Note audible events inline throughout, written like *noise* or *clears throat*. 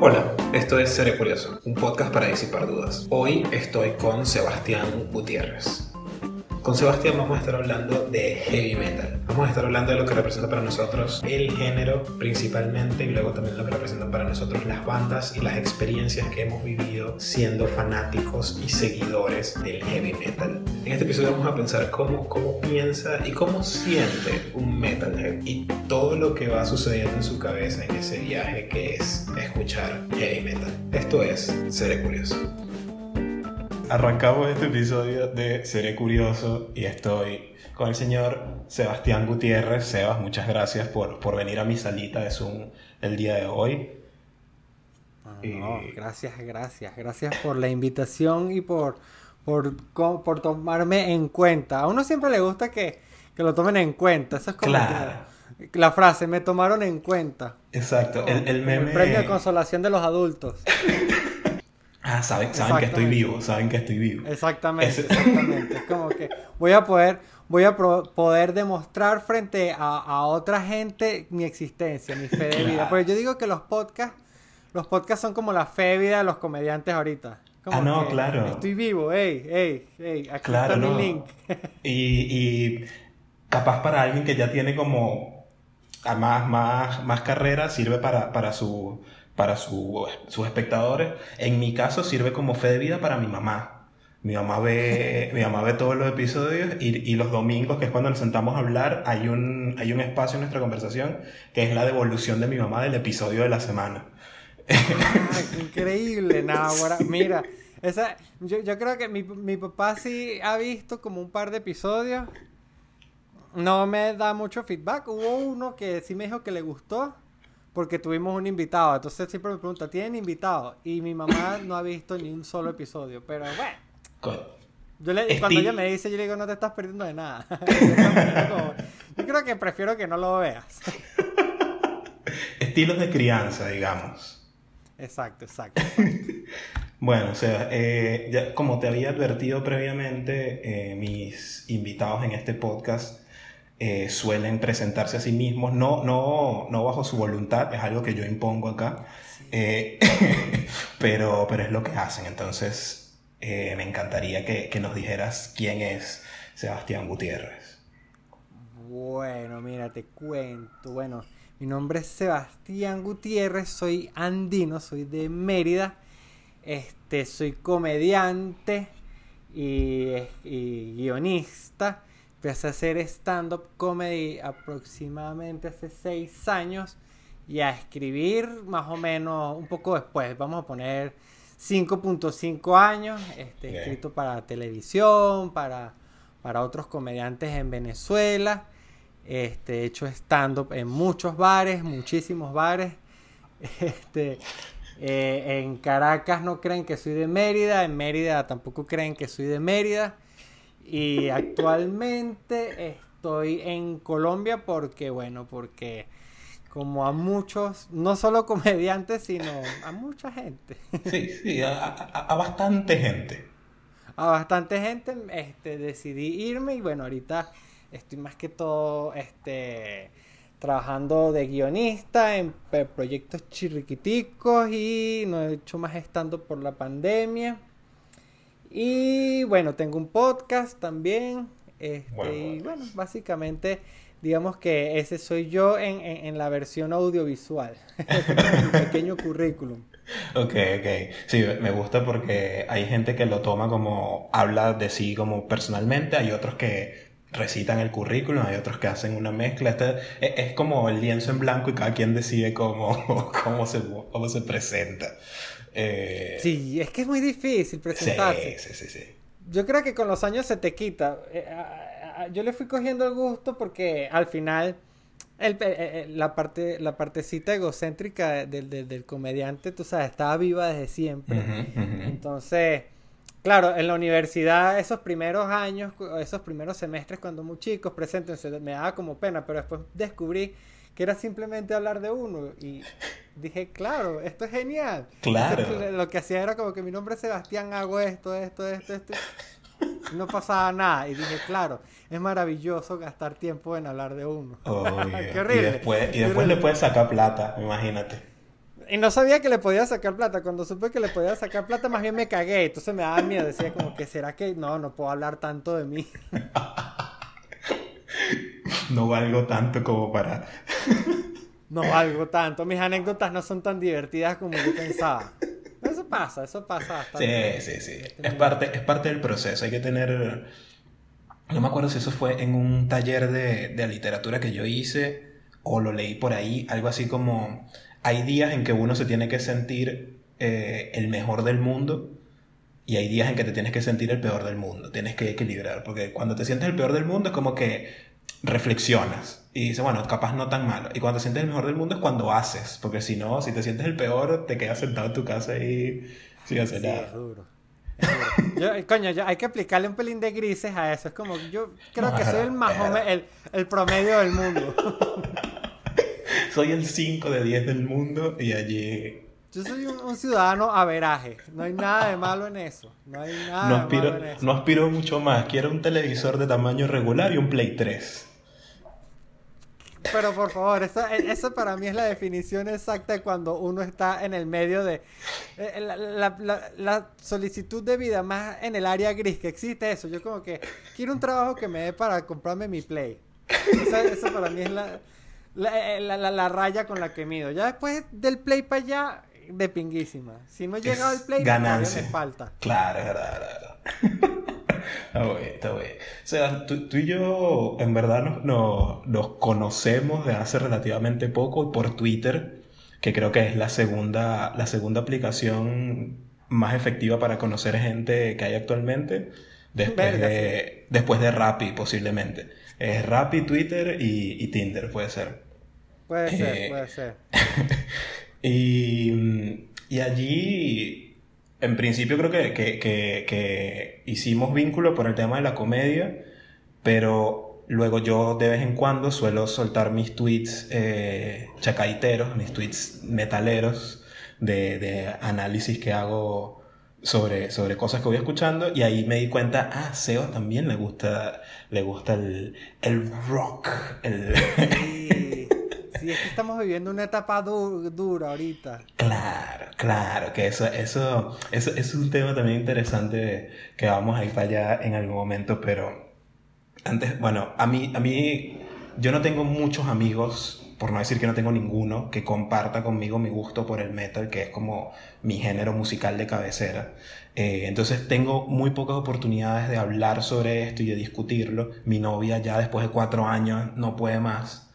Hola, esto es Seré Curioso, un podcast para disipar dudas. Hoy estoy con Sebastián Gutiérrez. Con Sebastián vamos a estar hablando de heavy metal. Vamos a estar hablando de lo que representa para nosotros el género principalmente y luego también lo que representan para nosotros las bandas y las experiencias que hemos vivido siendo fanáticos y seguidores del heavy metal. En este episodio vamos a pensar cómo, cómo piensa y cómo siente un metalhead y todo lo que va sucediendo en su cabeza en ese viaje que es escuchar heavy metal. Esto es Seré Curioso. Arrancamos este episodio de Seré Curioso y estoy con el señor Sebastián Gutiérrez. Sebas, muchas gracias por, por venir a mi salita de Zoom el día de hoy. No, gracias, gracias. Gracias por la invitación y por, por, por tomarme en cuenta. A uno siempre le gusta que, que lo tomen en cuenta. Eso es como la frase, me tomaron en cuenta. Exacto, el, el meme... El premio de consolación de los adultos. *laughs* Ah, saben, saben que estoy vivo, saben que estoy vivo. Exactamente, exactamente. Es como que voy a poder, voy a poder demostrar frente a, otra gente mi existencia, mi fe de vida. Porque yo digo que los podcasts, los podcasts son como la fe de vida de los comediantes ahorita. ah, no, claro. Estoy vivo, ey, ey, ey, aquí está mi link. y, capaz para alguien que ya tiene como más, más, más carrera, sirve para, para su para sus espectadores. En mi caso sirve como fe de vida para mi mamá. Mi mamá ve, *laughs* mi mamá ve todos los episodios y, los domingos, que es cuando nos sentamos a hablar, hay un, hay un espacio en nuestra conversación que es la devolución de mi mamá del episodio de la semana. *laughs* increíble, *laughs* Náhuara. Mira, esa, yo, yo creo que mi, mi papá sí ha visto como un par de episodios. No me da mucho feedback. Hubo uno que sí me dijo que le gustó porque tuvimos un invitado. Entonces siempre me pregunta, ¿tienen invitado? Y mi mamá *coughs* no ha visto ni un solo episodio, pero bueno. Yo le, cuando ella me dice, yo le digo, no te estás perdiendo de nada. *laughs* yo creo que prefiero que no lo veas. *laughs* Estilos de crianza, digamos. Exacto, exacto. *laughs* bueno, o sea, eh, como te había advertido previamente, eh, mis invitados en este podcast eh, suelen presentarse a sí mismos, no, no, no bajo su voluntad, es algo que yo impongo acá, eh, *laughs* pero, pero es lo que hacen. Entonces, eh, me encantaría que, que, nos dijeras quién es Sebastián Gutiérrez. Bueno, mira, te cuento. Bueno, mi nombre es Sebastián Gutiérrez, soy andino, soy de Mérida, este, soy comediante y, y guionista. Empecé a hacer stand-up comedy aproximadamente hace seis años y a escribir más o menos un poco después. Vamos a poner 5.5 años, este, escrito para televisión, para, para otros comediantes en Venezuela. Este, he hecho stand-up en muchos bares, muchísimos bares. *laughs* Este, eh, en Caracas no creen que soy de Mérida, en Mérida tampoco creen que soy de Mérida. Y actualmente estoy en Colombia porque, bueno, porque como a muchos, no solo comediantes, sino a mucha gente. Sí, sí, a, bastante gente. A bastante gente este, decidí irme y bueno, ahorita estoy más que todo este, trabajando de guionista en proyectos chirriquiticos y no he hecho más estando por la pandemia. Y bueno, tengo un podcast también. Este, Y bueno, básicamente, digamos que ese soy yo en, en, la versión audiovisual. *laughs* un pequeño currículum. Ok, ok. Sí, me gusta porque hay gente que lo toma como, habla de sí como personalmente, hay otros que recitan el currículum, hay otros que hacen una mezcla. Este, es, es, como el lienzo en blanco y cada quien decide cómo, *laughs* cómo, se, cómo se presenta. Eh, sí, es que es muy difícil presentarse. Yo creo que con los años se te quita. Eh, yo le fui cogiendo el gusto porque al final la, parte, la partecita egocéntrica del, comediante, tú sabes, estaba viva desde siempre. Entonces, claro, en la universidad, esos primeros años, esos primeros semestres, cuando muy chicos, preséntense, me daba como pena, pero después descubrí que era simplemente hablar de uno. Y dije, claro, esto es genial. Claro. lo que hacía era como que mi nombre es Sebastián, hago esto, esto, esto, esto. No pasaba nada. Y dije, claro, es maravilloso gastar tiempo en hablar de uno. *laughs* Qué horrible. Y después, y después le puedes sacar plata, imagínate. Y no sabía que le podía sacar plata. Cuando supe que le podía sacar plata, más bien me cagué. Entonces me daba miedo. Decía como que, ¿será que no, no puedo hablar tanto de mí? *laughs* no valgo tanto como para... *laughs* no valgo tanto. Mis anécdotas no son tan divertidas como yo pensaba. Eso pasa, eso pasa. Sí, sí, sí. Es parte, es parte del proceso. Hay que tener... No me acuerdo si eso fue en un taller de, de literatura que yo hice o lo leí por ahí, algo así como hay días en que uno se tiene que sentir eh, el mejor del mundo y hay días en que te tienes que sentir el peor del mundo. Tienes que equilibrar, porque cuando te sientes el peor del mundo es como que reflexionas y dices, bueno, capaz no tan malo. Y cuando te sientes el mejor del mundo es cuando haces, porque si no, si te sientes el peor, te quedas sentado en tu casa y sin hacer nada. Es duro. coño, hay que aplicarle un pelín de grises a eso. Es como, yo creo que soy el, más el, el promedio del mundo. *laughs* soy el 5 de 10 del mundo y allí... Yo soy un, ciudadano averaje. No hay nada de malo en eso. No hay nada no aspiro, de malo en eso. No aspiro mucho más. Quiero un televisor de tamaño regular y un Play 3. Pero por favor, esa, eso para mí es la definición exacta de cuando uno está en el medio de eh, la, solicitud de vida más en el área gris que existe eso. Yo como que quiero un trabajo que me dé para comprarme mi play. eso para mí es la, eh, la, raya con la que mido. Ya después del play para allá, de pinguísima. Si no he llegado al play, ganancia. me falta. Claro, es verdad, verdad. Está bien, está bien. O sea, tú, y yo en verdad nos, nos, nos, conocemos de hace relativamente poco y por Twitter, que creo que es la segunda, la segunda aplicación más efectiva para conocer gente que hay actualmente, después, de, después de Rappi posiblemente. Es Rappi, Twitter y, y Tinder, puede ser. Puede ser, eh, puede ser. *laughs* y, y, allí, en principio creo que, que, que, hicimos vínculo por el tema de la comedia, pero luego yo de vez en cuando suelo soltar mis tweets eh, chacaiteros, mis tweets metaleros de, de análisis que hago sobre, sobre cosas que voy escuchando y ahí me di cuenta, ah, Seo también le gusta, le gusta el, el rock. El... *laughs* Sí, es que estamos viviendo una etapa dura ahorita. Claro, claro, que eso, eso, eso, es un tema también interesante que vamos a ir para allá en algún momento, pero antes, bueno, a mí, a mí, yo no tengo muchos amigos por no decir que no tengo ninguno, que comparta conmigo mi gusto por el metal, que es como mi género musical de cabecera. Eh, entonces tengo muy pocas oportunidades de hablar sobre esto y de discutirlo. Mi novia ya después de cuatro años no puede más.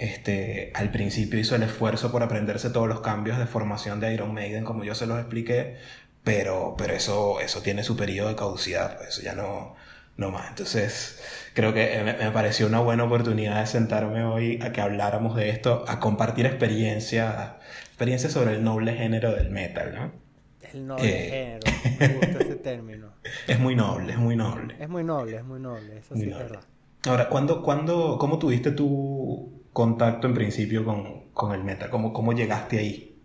Este, al principio hizo el esfuerzo por aprenderse todos los cambios de formación de Iron Maiden, como yo se los expliqué, pero, pero eso, eso tiene su periodo de caducidad, pues, eso ya no, no más. Entonces, creo que me, pareció una buena oportunidad de sentarme hoy a que habláramos de esto, a compartir experiencias experiencia sobre el noble género del metal, ¿no? El noble eh, género, me gusta ese término. *laughs* Es muy noble, es muy noble. Es muy noble, es muy noble, eso sí es verdad. Ahora, ¿cuándo, cuándo, ¿cómo tuviste tu contacto en principio con, con el metal? ¿Cómo, ¿Cómo llegaste ahí?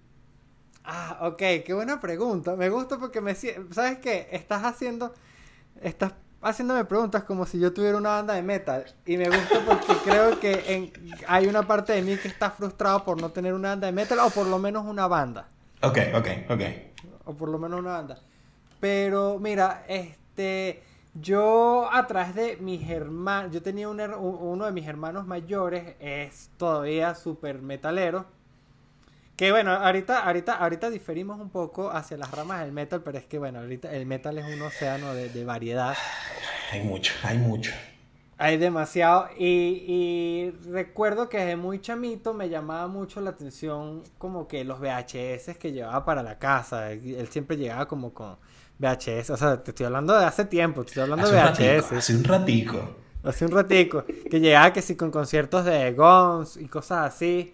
Ah, ok, qué buena pregunta. Me gusta porque me... ¿Sabes qué? Estás haciendo... Estás haciéndome preguntas como si yo tuviera una banda de metal. Y me gusta porque *laughs* creo que hay una parte de mí que está frustrado por no tener una banda de metal o por lo menos una banda. Ok, ok, ok. O por lo menos una banda. Pero mira, este... Yo a través de mis hermanos, yo tenía un, uno de mis hermanos mayores, es todavía súper metalero. Que bueno, ahorita, ahorita, ahorita diferimos un poco hacia las ramas del metal, pero es que bueno, ahorita el metal es un océano de, variedad. Hay mucho, hay mucho. Hay demasiado. Y, y, recuerdo que desde muy chamito me llamaba mucho la atención como que los VHS que llevaba para la casa. Él siempre llegaba como con VHS. O sea, te estoy hablando de hace tiempo, te estoy hablando de VHS. hace un ratico. Hace un ratico. Que llegaba que sí con conciertos de Guns y cosas así.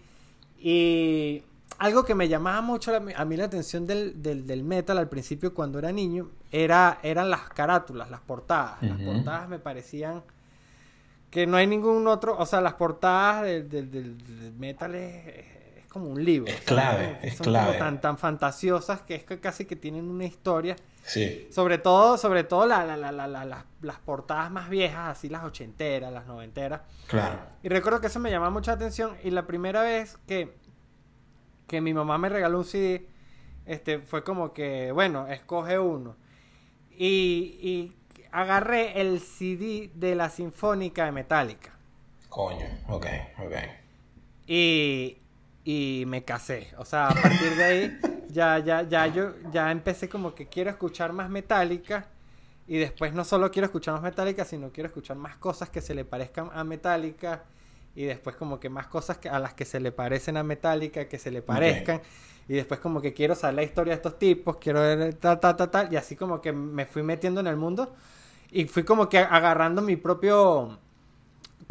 Y algo que me llamaba mucho a mí la atención del, del, metal al principio cuando era niño era, eran las carátulas, las portadas. Las portadas me parecían que no hay ningún otro, o sea, las portadas del, del, metal es, como un libro. Es clave, es clave. tan, tan fantasiosas que es que casi que tienen una historia. Sí. Sobre todo, sobre todo la, la, la, las portadas más viejas, así las ochenteras, las noventeras. Claro. Y recuerdo que eso me llamaba mucha atención y la primera vez que que mi mamá me regaló un CD, este, fue como que, bueno, escoge uno. Y, y agarré el CD de la Sinfónica de Metallica. Coño, ok, ok. Y, y me casé. O sea, a partir de ahí ya, ya, ya yo ya empecé como que quiero escuchar más Metallica. Y después no solo quiero escuchar más Metallica, sino quiero escuchar más cosas que se le parezcan a Metallica. Y después como que más cosas que, a las que se le parecen a Metallica, que se le parezcan. Y después como que quiero saber la historia de estos tipos, quiero ver tal, tal, tal, tal. Y así como que me fui metiendo en el mundo. Y fui como que agarrando mi propio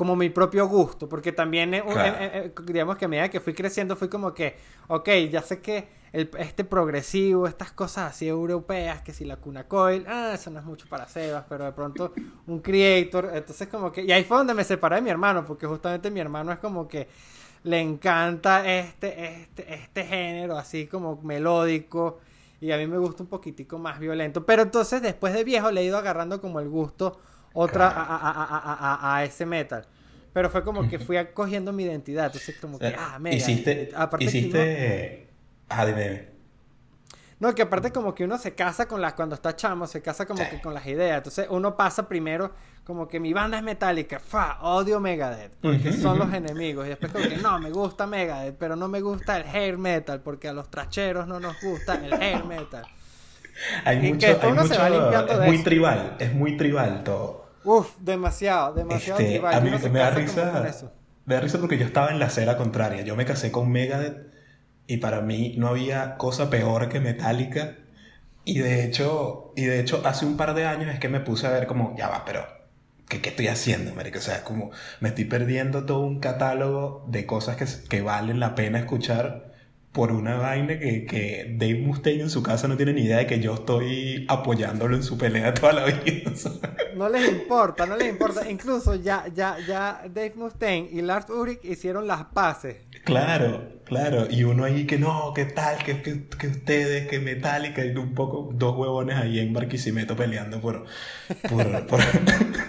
como mi propio gusto, porque también, eh, eh, eh, digamos que a medida que fui creciendo, fui como que, ok, ya sé que el, este progresivo, estas cosas así europeas, que si la cuna coil, ah, eso no es mucho para Sebas, pero de pronto un creator, entonces como que, y ahí fue donde me separé de mi hermano, porque justamente mi hermano es como que le encanta este, este, este género, así como melódico, y a mí me gusta un poquitico más violento, pero entonces después de viejo le he ido agarrando como el gusto otra a, a, a, a, ese metal. Pero fue como que fui cogiendo mi identidad. Entonces, como que, ah, mira. Hiciste. Aparte hiciste. Ah, dime. No, que aparte, como que uno se casa con las. Cuando está chamo, se casa como que con las ideas. Entonces, uno pasa primero, como que mi banda es metálica. Fa, odio Megadeth. Porque son los enemigos. Y después, como que no, me gusta Megadeth, pero no me gusta el hair metal. Porque a los tracheros no nos gusta el hair metal. Hay mucho, hay mucho, es muy tribal, es muy tribal todo. Uf, demasiado, demasiado este. A mí me da risa. Me da risa porque yo estaba en la acera contraria. Yo me casé con Megadeth y para mí no había cosa peor que Metallica. Y de hecho, y de hecho hace un par de años es que me puse a ver como, ya va, pero ¿qué, qué estoy haciendo, América? O sea, como me estoy perdiendo todo un catálogo de cosas que, que valen la pena escuchar por una vaina que, que, Dave Mustaine en su casa no tiene ni idea de que yo estoy apoyándolo en su pelea toda la vida. no les importa, no les importa. Incluso ya, ya, ya Dave Mustaine y Lars Ulrich hicieron las paces. Claro, claro. Y uno ahí que no, que tal, que, que, que ustedes, que Metallica, y un poco, dos huevones ahí en Barquisimeto peleando por... por, por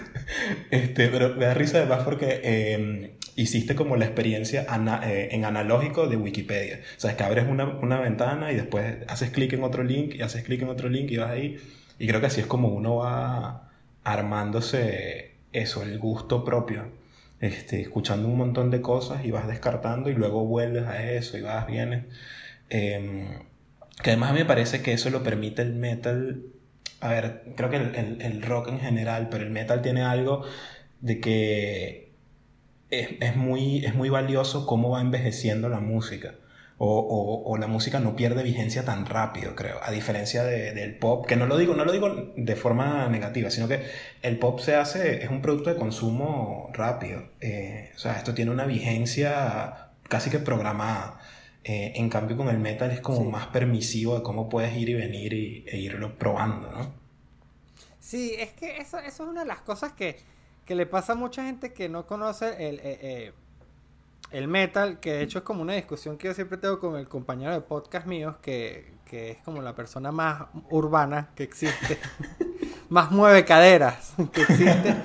*laughs* este, pero me da risa además porque... Eh, hiciste como la experiencia eh, en analógico de Wikipedia. O sea, es que abres una, una ventana y después haces clic en otro link y haces clic en otro link y vas ahí. Y creo que así es como uno va armándose eso, el gusto propio. Este, escuchando un montón de cosas y vas descartando y luego vuelves a eso y vas, vienes. Em, que además a mí me parece que eso lo permite el metal. A ver, creo que el, el, el rock en general, pero el metal tiene algo de que es, muy, es muy valioso cómo va envejeciendo la música. O, o, la música no pierde vigencia tan rápido, creo. A diferencia de, del pop, que no lo, digo, no lo digo de forma negativa, sino que el pop se hace, es un producto de consumo rápido. Eh, o sea, esto tiene una vigencia casi que programada. Eh, en cambio, con el metal es como más permisivo de cómo puedes ir y venir y, e irlo probando, ¿no? Sí, es que eso, eso es una de las cosas que que le pasa a mucha gente que no conoce el, eh, eh, el metal, que de hecho es como una discusión que yo siempre tengo con el compañero de podcast míos, que, que es como la persona más urbana que existe, *laughs* más mueve caderas que existe.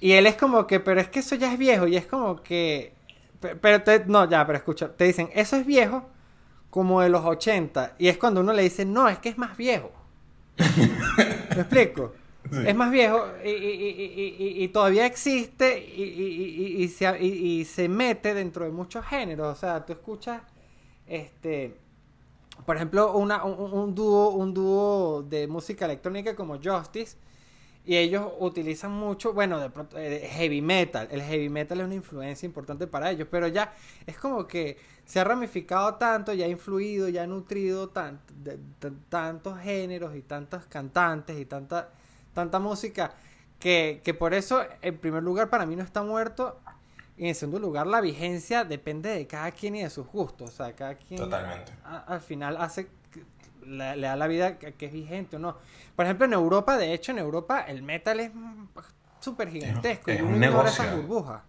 Y él es como que, pero es que eso ya es viejo, y es como que, pero te, no, ya, pero escucha, te dicen, eso es viejo como de los 80, y es cuando uno le dice, no, es que es más viejo. *laughs* ¿Me explico? Es más viejo y, todavía existe y, se, mete dentro de muchos géneros. O sea, tú escuchas, este, por ejemplo, una, un, dúo, un dúo de música electrónica como Justice. Y ellos utilizan mucho, bueno, de pronto, eh, heavy metal. El heavy metal es una influencia importante para ellos, pero ya es como que se ha ramificado tanto, ya ha influido, ya ha nutrido tantos géneros y tantos cantantes y tantas tanta música, que, que por eso, en primer lugar, para mí no está muerto. Y en segundo lugar, la vigencia depende de cada quien y de sus gustos. O sea, cada quien Totalmente. al final hace le, da la vida que, es vigente o no. Por ejemplo, en Europa, de hecho, en Europa el metal es súper gigantesco. Es, un negocio. burbujas.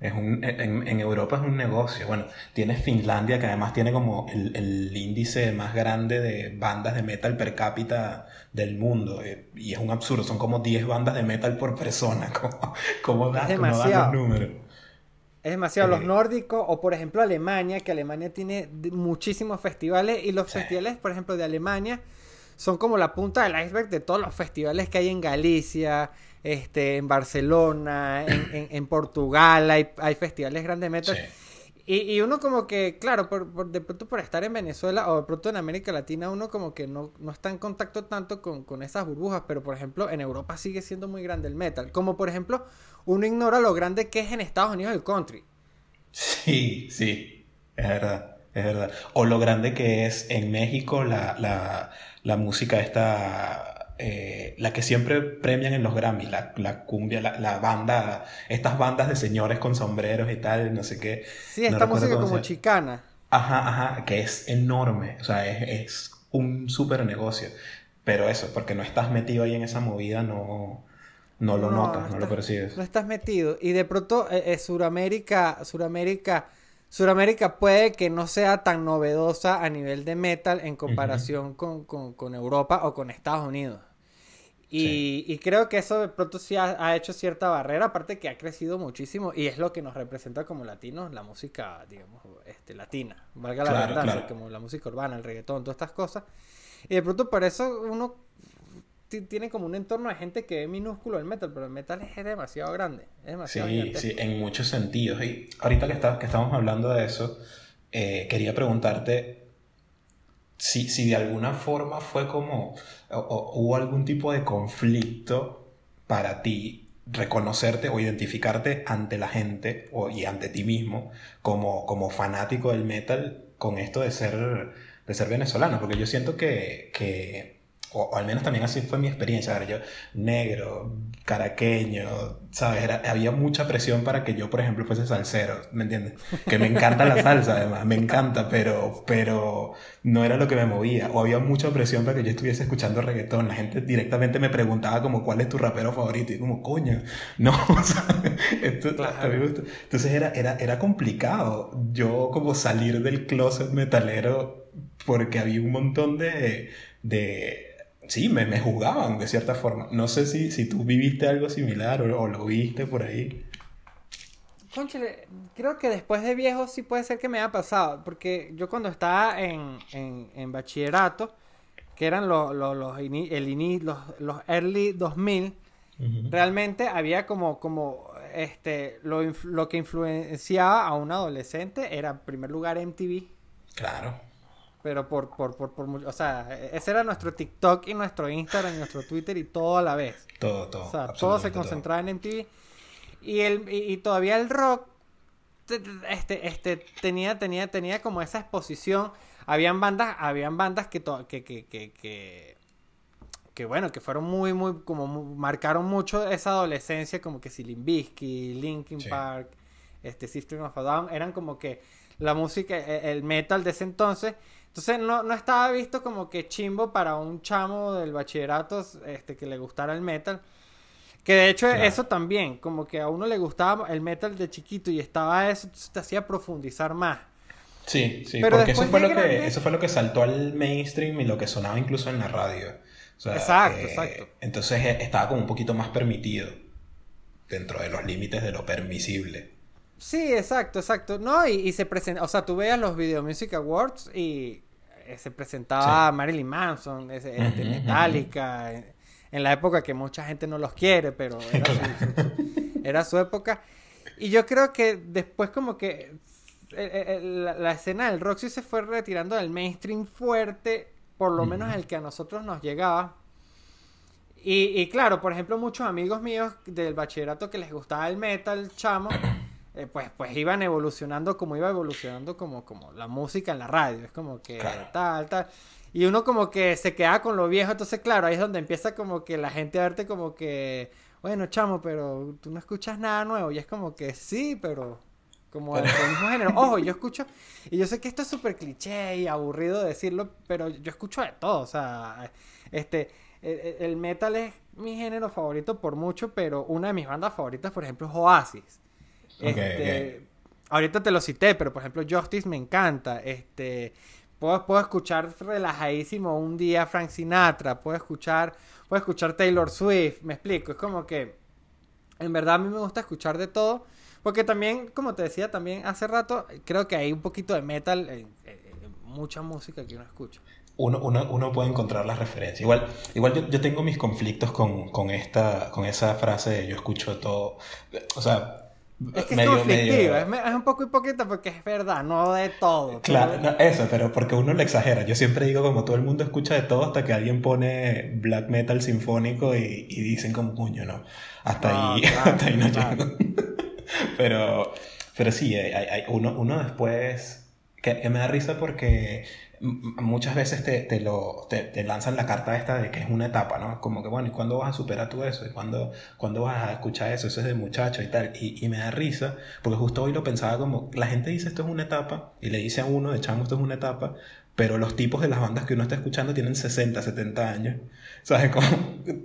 Es un, en, Europa es un negocio. Bueno, tienes Finlandia, que además tiene como el, el, índice más grande de bandas de metal per cápita del mundo. Eh, y es un absurdo, son como 10 bandas de metal por persona. *laughs* das, demasiado. los números. Es demasiado. Los Eh, nórdicos, o por ejemplo Alemania, que Alemania tiene muchísimos festivales, y los Sí. festivales, por ejemplo, de Alemania, son como la punta del iceberg de todos los festivales que hay en Galicia, este, en Barcelona, en, en- en *clears throat* Portugal, hay, hay festivales grandes de metal. Sí. Y, y uno como que, claro, por, por- de pronto por estar en Venezuela o de pronto en América Latina, uno como que no, no está en contacto tanto con, con esas burbujas, pero por ejemplo en Europa sigue siendo muy grande el metal. Como por ejemplo, uno ignora lo grande que es en Estados Unidos el country. Sí, sí, es verdad, es verdad. O lo grande que es en México la, la, la música esta, eh, la que siempre premian en los Grammys, la, la cumbia, la, la banda, estas bandas de señores con sombreros y tal, no sé qué. Sí, esta música como chicana. Ajá, ajá, que es enorme, o sea, es, es un súper negocio. Pero eso, porque no estás metido ahí en esa movida, no, no lo notas, no, lo estás- percibes. No estás metido. Y de pronto, eh, eh, Suramérica, Suramérica, Suramérica puede que no sea tan novedosa a nivel de metal en comparación con, con- con Europa o con Estados Unidos. Y, y creo que eso de pronto sí ha, ha hecho cierta barrera, aparte que ha crecido muchísimo y es lo que nos representa como latinos, la música, digamos, este, latina, valga la Claro, claro. como la música urbana, el reggaetón, todas estas cosas. Y de pronto por eso uno tiene como un entorno de gente que ve minúsculo el metal, pero el metal es demasiado grande, es demasiado Sí, gigantesco. sí, en muchos sentidos. Y ahorita que, está- que estamos hablando de eso, eh, quería preguntarte si, si de alguna forma fue como, o, o hubo algún tipo de conflicto para ti reconocerte o identificarte ante la gente o, y ante ti mismo como, como fanático del metal con esto de ser, de ser venezolano, porque yo siento que, que o, o al menos también así fue mi experiencia, a ver, yo negro, caraqueño, ¿sabes? Era- había mucha presión para que yo, por ejemplo, fuese salsero, ¿me entiendes? Que me encanta la salsa, además, me encanta, pero, pero no era lo que me movía. O había mucha presión para que yo estuviese escuchando reggaetón. La gente directamente me preguntaba como, ¿cuál es tu rapero favorito? Y como, coño, no, *laughs* Claro. gusta. Entonces era, era, era complicado yo como salir del closet metalero porque había un montón de... de sí, me, me juzgaban de cierta forma. No sé si, si tú viviste algo similar o, o lo viste por ahí. Cónchale, creo que después de viejo sí puede ser que me haya pasado, porque yo cuando estaba en, en, en bachillerato, que eran los, los, los, ini- el ini- los, los early 2000, realmente había como, como este, lo, lo que influenciaba a un adolescente era en primer lugar MTV, Claro. Pero por, por, por, por mucho- o sea, ese era nuestro TikTok y nuestro Instagram y nuestro Twitter y todo a la vez. Todo, todo. O sea, todo se concentraba en MTV. Y, el, y, y todavía el rock te- te- este, este, tenía, tenía, tenía como esa exposición. Habían bandas, habían bandas que, to- que, que, que, que, bueno, que fueron muy, muy, como mu- marcaron mucho esa adolescencia, como que si Limbisky, Linkin Sí. Park, este System of a Down, eran como que la música, e- el metal de ese entonces. Entonces no, no estaba visto como que chimbo para un chamo del bachillerato este, que le gustara el metal. Que de hecho Claro. eso también, como que a uno le gustaba el metal de chiquito y estaba eso, te hacía profundizar más. Sí, sí, Pero porque eso fue, lo que, eso fue lo que saltó al mainstream y lo que sonaba incluso en la radio. O sea, Exacto, eh, exacto. Entonces eh, estaba como un poquito más permitido dentro de los límites de lo permisible. Sí, exacto, exacto. No, y, y se presenta, o sea, tú veías los Video Music Awards y se presentaba Marilyn Manson, ese, este, Metallica, en, en la época que mucha gente no los quiere, pero era su, su- era su época. Y yo creo que después como que eh, eh, la, la escena del rock sí se fue retirando del mainstream fuerte, por lo menos el que a nosotros nos llegaba. Y, y claro, por ejemplo, muchos amigos míos del bachillerato que les gustaba el metal, chamo, eh, pues, pues iban evolucionando como iba evolucionando como, como la música en la radio. Es como que Claro. tal, tal. Y uno como que se queda con lo viejo, entonces claro, ahí es donde empieza como que la gente a verte como que, bueno, chamo, pero tú no escuchas nada nuevo. Y es como que sí, pero como del *laughs* mismo género. Ojo, yo escucho, y yo sé que esto es súper cliché y aburrido decirlo, pero yo escucho de todo. O sea, este, el, el- el metal es mi género favorito por mucho, pero una de mis bandas favoritas, por ejemplo, es Oasis. Ok, Este, Ahorita te lo cité, pero por ejemplo, Justice me encanta. Este, puedo, puedo escuchar relajadísimo un día Frank Sinatra, puedo escuchar, puedo escuchar Taylor Swift, me explico. Es como que, en verdad, a mí me gusta escuchar de todo, Porque también, como te decía también hace rato, creo que hay un poquito de metal en, mucha música que uno escucha. Uno, uno, uno, puede encontrar las referencias. Igual, igual yo, yo tengo mis conflictos con, con, esta, con esa frase de yo escucho todo. O sea, es que es conflictiva, es, un poco hipócrita porque es verdad, no de todo. Claro, eso, pero porque uno lo exagera. Yo siempre digo como todo el mundo escucha de todo hasta que alguien pone black metal sinfónico y, y dicen como puño, no. Hasta ahí, *laughs* hasta ahí no llego. *laughs* pero, pero sí, hay, hay, uno, uno después que, que me da risa porque muchas veces te, te lo, te, te, lanzan la carta esta de que es una etapa, ¿no? Como que, bueno, ¿y cuándo vas a superar tú eso? ¿Y cuándo, cuándo vas a escuchar eso? Eso es de muchacho y tal. Y, me da risa, porque justo hoy lo pensaba como, la gente dice esto es una etapa, y le dice a uno, de chamo, esto es una etapa, pero los tipos de las bandas que uno está escuchando tienen 60, 70 años. ¿Sabes? Como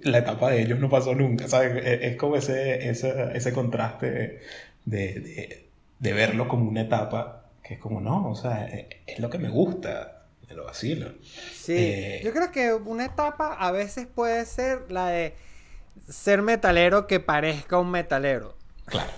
la etapa de ellos no pasó nunca, ¿sabes? Es, como ese, ese, ese contraste de, de, de verlo como una etapa que es como, no, o sea, es lo que me gusta lo vacilo. Sí, eh, yo creo que una etapa a veces puede ser la de ser metalero que parezca un metalero. Claro,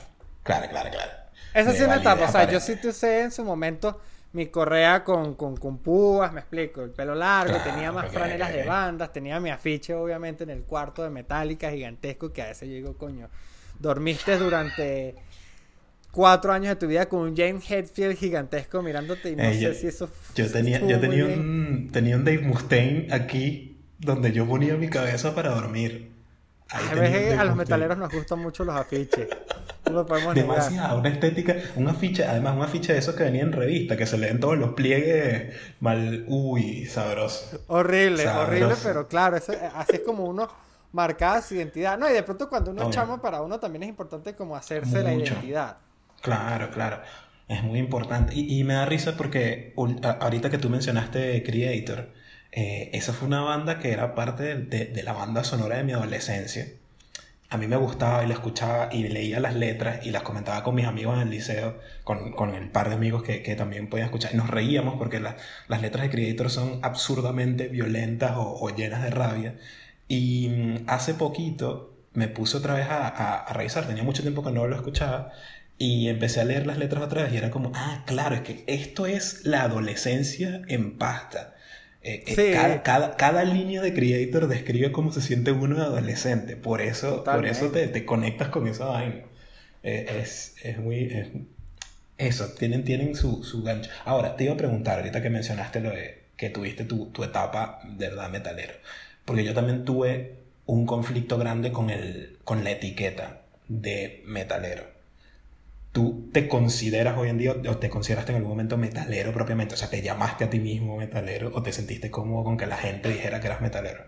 claro, claro, claro. Esa sí es una etapa, o sea, yo sí te usé en su momento mi correa con, con, con púas, me explico, el pelo largo, tenía más franelas de bandas, tenía mi afiche obviamente en el cuarto de Metallica gigantesco que a veces yo digo, coño, dormiste durante cuatro años de tu vida con un James Hetfield gigantesco mirándote y no sé si eso yo tenía yo tenía un tenía un Dave Mustaine aquí donde yo ponía mi cabeza para dormir. A veces a los metaleros nos gustan mucho los afiches no lo podemos demasiado una estética un afiche además un afiche de esos que venía en revista que se leen todos los pliegues mal uy sabroso. Horrible horrible pero claro así es como uno marcaba su identidad no y de pronto cuando uno chama para uno también es importante como hacerse la identidad Claro, claro. Es muy importante. Y, me da risa porque ahorita que tú mencionaste Creator, eh, esa fue una banda que era parte de, la banda sonora de mi adolescencia. A mí me gustaba y la escuchaba y leía las letras y las comentaba con mis amigos en el liceo, con, con el par de amigos que, también podían escuchar. Y nos reíamos porque las letras de Creator son absurdamente violentas o, llenas de rabia. Y mm, hace poquito me puse otra vez a, a, a revisar, tenía mucho tiempo que no lo escuchaba y empecé a leer las letras otra vez y era como, ah, claro, es que esto es la adolescencia en pasta. Eh, eh, cada, cada, línea de Creator describe cómo se siente uno de adolescente. Por eso, por eso te, te, conectas con esa vaina. Eh, es, es, muy... eso, tienen, tienen su, su, gancho. Ahora, te iba a preguntar, ahorita que mencionaste lo de que tuviste tu, tu etapa de verdad metalero. Porque yo también tuve un conflicto grande con, el, con la etiqueta de metalero. ¿Tú te consideras hoy en día o te consideraste en algún momento metalero propiamente? O sea, ¿te llamaste a ti mismo metalero o te sentiste cómodo con que la gente dijera que eras metalero?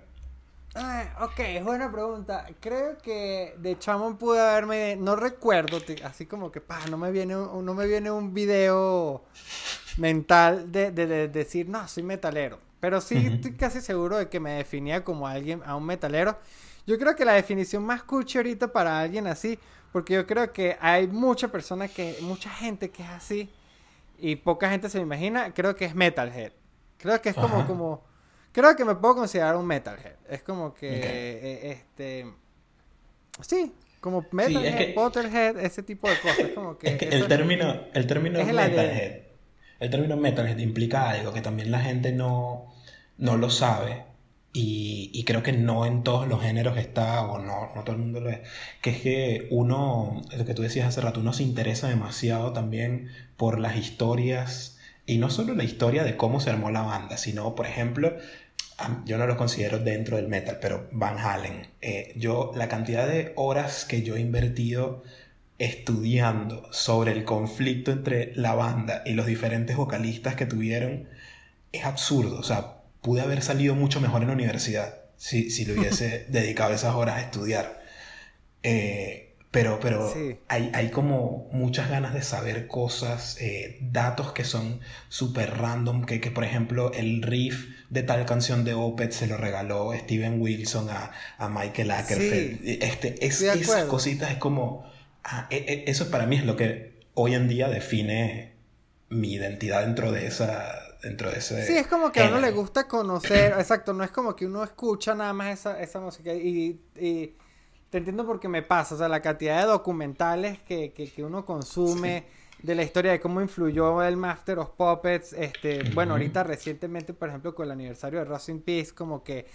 Ah, ok, es buena pregunta. Creo que de chamo pude haberme... No recuerdo, así como que, pa, no me viene un, no me viene un video mental de, de, decir, no, soy metalero. Pero sí estoy casi seguro de que me definía como alguien, a un metalero. Yo creo que la definición más cuchi ahorita para alguien así porque yo creo que hay mucha persona que, mucha gente que es así y poca gente se me imagina, creo que es metalhead. Creo que es como, como, creo que me puedo considerar un metalhead. Es como que, eh, este, sí, como metalhead, Potterhead, ese tipo de cosas. Como que, el término, el término metalhead, el término metalhead implica algo que también la gente no, no lo sabe y, creo que no en todos los géneros está, o no, no todo el mundo lo es, que es que uno, lo que tú decías hace rato, uno se interesa demasiado también por las historias, y no solo la historia de cómo se armó la banda, sino, por ejemplo, yo no lo considero dentro del metal, pero Van Halen, eh, yo, la cantidad de horas que yo he invertido estudiando sobre el conflicto entre la banda y los diferentes vocalistas que tuvieron, es absurdo, o sea, pude haber salido mucho mejor en la universidad si, si le hubiese *laughs* dedicado esas horas a estudiar. Eh, pero pero hay, hay, como muchas ganas de saber cosas, eh, datos que son súper random, que, que, por ejemplo el riff de tal canción de Opeth se lo regaló Steven Wilson a, a Michael Ackerfeld. Este, es, esas cositas es como... Ah, e, e, eso para mí es lo que hoy en día define mi identidad dentro de esa dentro de ese... Sí, es como que a uno le gusta conocer, *coughs* exacto, no es como que uno escucha nada más esa, esa música y, y te entiendo porque me pasa, o sea, la cantidad de documentales que, que, que uno consume de la historia de cómo influyó el Master of Puppets. Este, bueno, ahorita recientemente, por ejemplo, con el aniversario de Rust in Peace, como que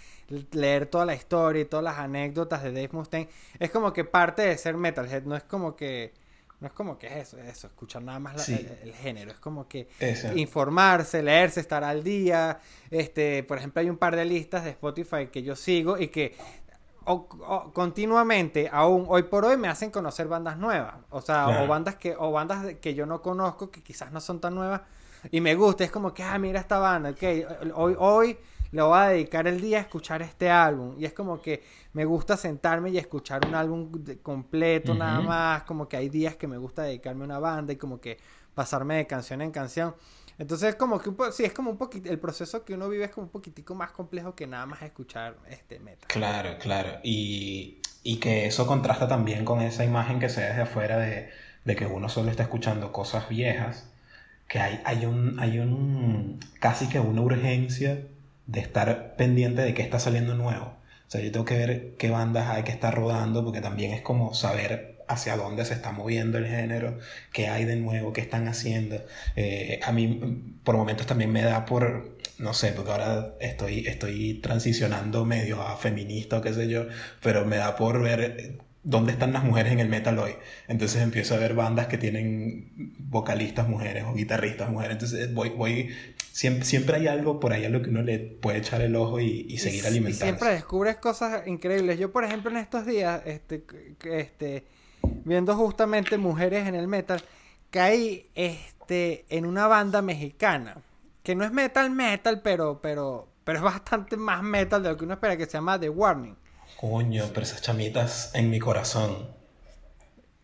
leer toda la historia y todas las anécdotas de Dave Mustaine es como que parte de ser metalhead, no es como que no es como que es eso, eso, escuchar nada más el, género, es como que informarse, leerse, estar al día. Este, por ejemplo, hay un par de listas de Spotify que yo sigo y que o, continuamente, aún hoy por hoy, me hacen conocer bandas nuevas. O sea, o bandas que, o bandas que yo no conozco, que quizás no son tan nuevas, y me gusta. Es como que, ah, mira esta banda, ok, hoy, hoy le voy a dedicar el día a escuchar este álbum. Y es como que me gusta sentarme y escuchar un álbum completo, nada más. Como que hay días que me gusta dedicarme a una banda y como que pasarme de canción en canción. Entonces, como que sí, es como un poquito, el proceso que uno vive es como un poquitico más complejo que nada más escuchar este metal. Claro, claro. Y, y que eso contrasta también con esa imagen que se ve desde afuera de, de que uno solo está escuchando cosas viejas, que hay, hay, un, hay un, casi que una urgencia de estar pendiente de qué está saliendo nuevo. O sea, yo tengo que ver qué bandas hay que estar rodando, porque también es como saber hacia dónde se está moviendo el género, qué hay de nuevo, qué están haciendo. Eh, a mí por momentos también me da por, no sé, porque ahora estoy, estoy transicionando medio a feminista o qué sé yo, pero me da por ver dónde están las mujeres en el metal hoy. Entonces empiezo a ver bandas que tienen vocalistas mujeres o guitarristas mujeres. Entonces voy, voy siempre, siempre hay algo por ahí a lo que uno le puede echar el ojo y, seguir alimentando. siempre descubres cosas increíbles. Yo, por ejemplo, en estos días, este, este, viendo justamente mujeres en el metal, caí este, en una banda mexicana, que no es metal metal, pero, pero, pero es bastante más metal de lo que uno espera, que se llama The Warning. Coño, pero esas chamitas en mi corazón.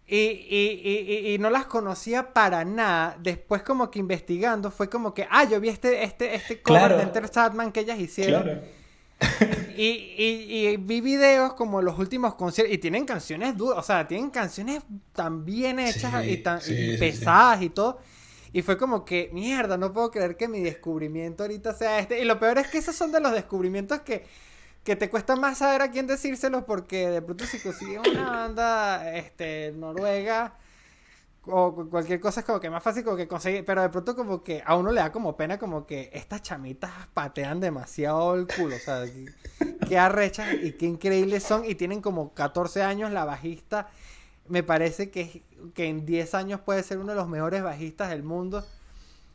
Y, y, y, y, no las conocía para nada. Después como que investigando fue como que, ah, yo vi este, este, este cover de Enter Sadman que ellas hicieron. Claro. *laughs* y, vi videos como los últimos conciertos y tienen canciones duras, o sea, tienen canciones tan bien hechas y tan pesadas y todo. Y fue como que, mierda, no puedo creer que mi descubrimiento ahorita sea este. Y lo peor es que esos son de los descubrimientos que, que te cuesta más saber a quién decírselos porque de pronto si consigues una banda este, noruega o cualquier cosa es como que más fácil como que conseguir, pero de pronto como que a uno le da como pena como que estas chamitas patean demasiado el culo, o sea, qué arrechas y qué increíbles son y tienen como 14 años la bajista, me parece que, que en 10 años puede ser uno de los mejores bajistas del mundo.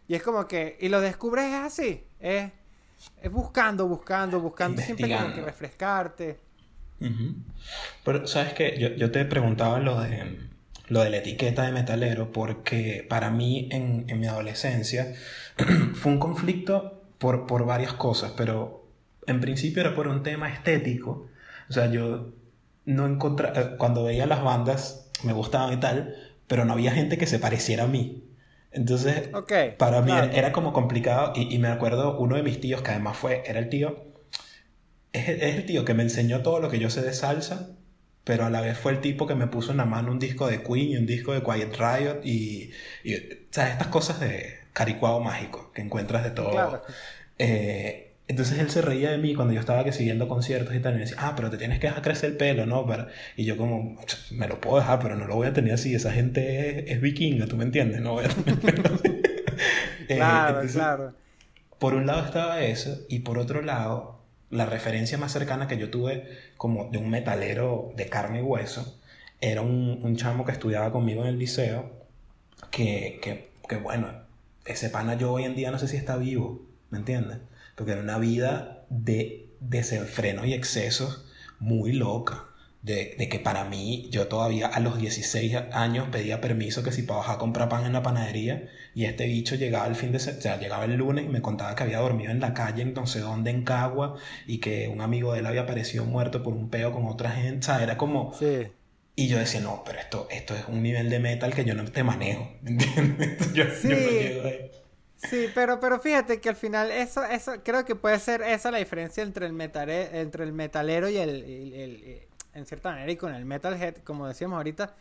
Y es como que, y lo descubres así, es, es buscando, buscando, buscando, siempre como que refrescarte. Pero, ¿sabes qué? Yo, yo te preguntaba lo de lo de la etiqueta de metalero porque para mí en, mi adolescencia *clears throat* fue un conflicto por, por varias cosas, pero en principio era por un tema estético. O sea, yo no encontraba, eh, cuando veía las bandas me gustaban y tal, pero no había gente que se pareciera a mí. Entonces, para mí era, como complicado y, me acuerdo uno de mis tíos, que además fue, era el tío, es, es el tío que me enseñó todo lo que yo sé de salsa pero a la vez fue el tipo que me puso en la mano un disco de Queen y un disco de Quiet Riot y, y estas cosas de caricuado mágico que encuentras de todo. Eh, entonces él se reía de mí cuando yo estaba que siguiendo conciertos y tal, y me decía, ah, pero te tienes que dejar crecer el pelo, ¿no? Y yo como, me lo puedo dejar, pero no lo voy a tener así, esa gente es, vikinga, ¿tú me entiendes? No *laughs* eh, claro, claro. Por un lado estaba eso, y por otro lado, la referencia más cercana que yo tuve como de un metalero de carne y hueso era un, un chamo que estudiaba conmigo en el liceo que, que, que, bueno, ese pana yo hoy en día no sé si está vivo, ¿me entiendes? Porque era una vida de desenfreno y excesos muy loca de, que para mí, yo todavía a los 16 años pedía permiso que si para bajar a comprar pan en la panadería y este bicho llegaba el fin de semana, o sea, llegaba el lunes y me contaba que había dormido en la calle en no sé dónde, en Cagua, y que un amigo de él había aparecido muerto por un peo con otra gente, o sea, era como... Sí. Y yo decía, no, pero esto, esto es un nivel de metal que yo no te manejo, *laughs* ¿entiendes? Yo, sí. Sí, pero, pero fíjate que al final eso, eso creo que puede ser esa la diferencia entre el, entre el metalero y el en cierta manera, y con el Metalhead, como decíamos ahorita,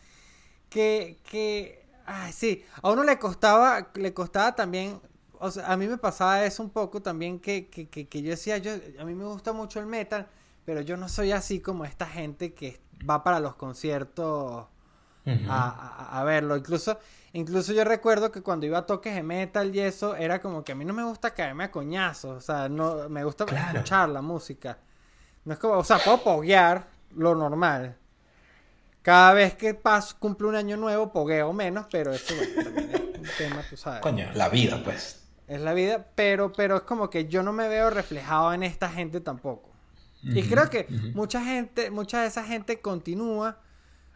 que, que, ay, sí, a uno le costaba, le costaba también, o sea, a mí me pasaba eso un poco también, que, que, que, yo decía, yo, a mí me gusta mucho el metal, pero yo no soy así como esta gente que va para los conciertos a, verlo. Incluso, incluso yo recuerdo que cuando iba a toques de metal y eso, era como que a mí no me gusta caerme a coñazos. O sea, no, me gusta escuchar la música. No es como, o sea, puedo poguear lo normal. Cada vez que paso, cumple un año nuevo, pogueo menos, pero eso también es un *laughs* tema, tú sabes. Coño, la vida, pues. Es la vida, pero, pero es como que yo no me veo reflejado en esta gente tampoco. y creo que mucha gente, mucha de esa gente continúa.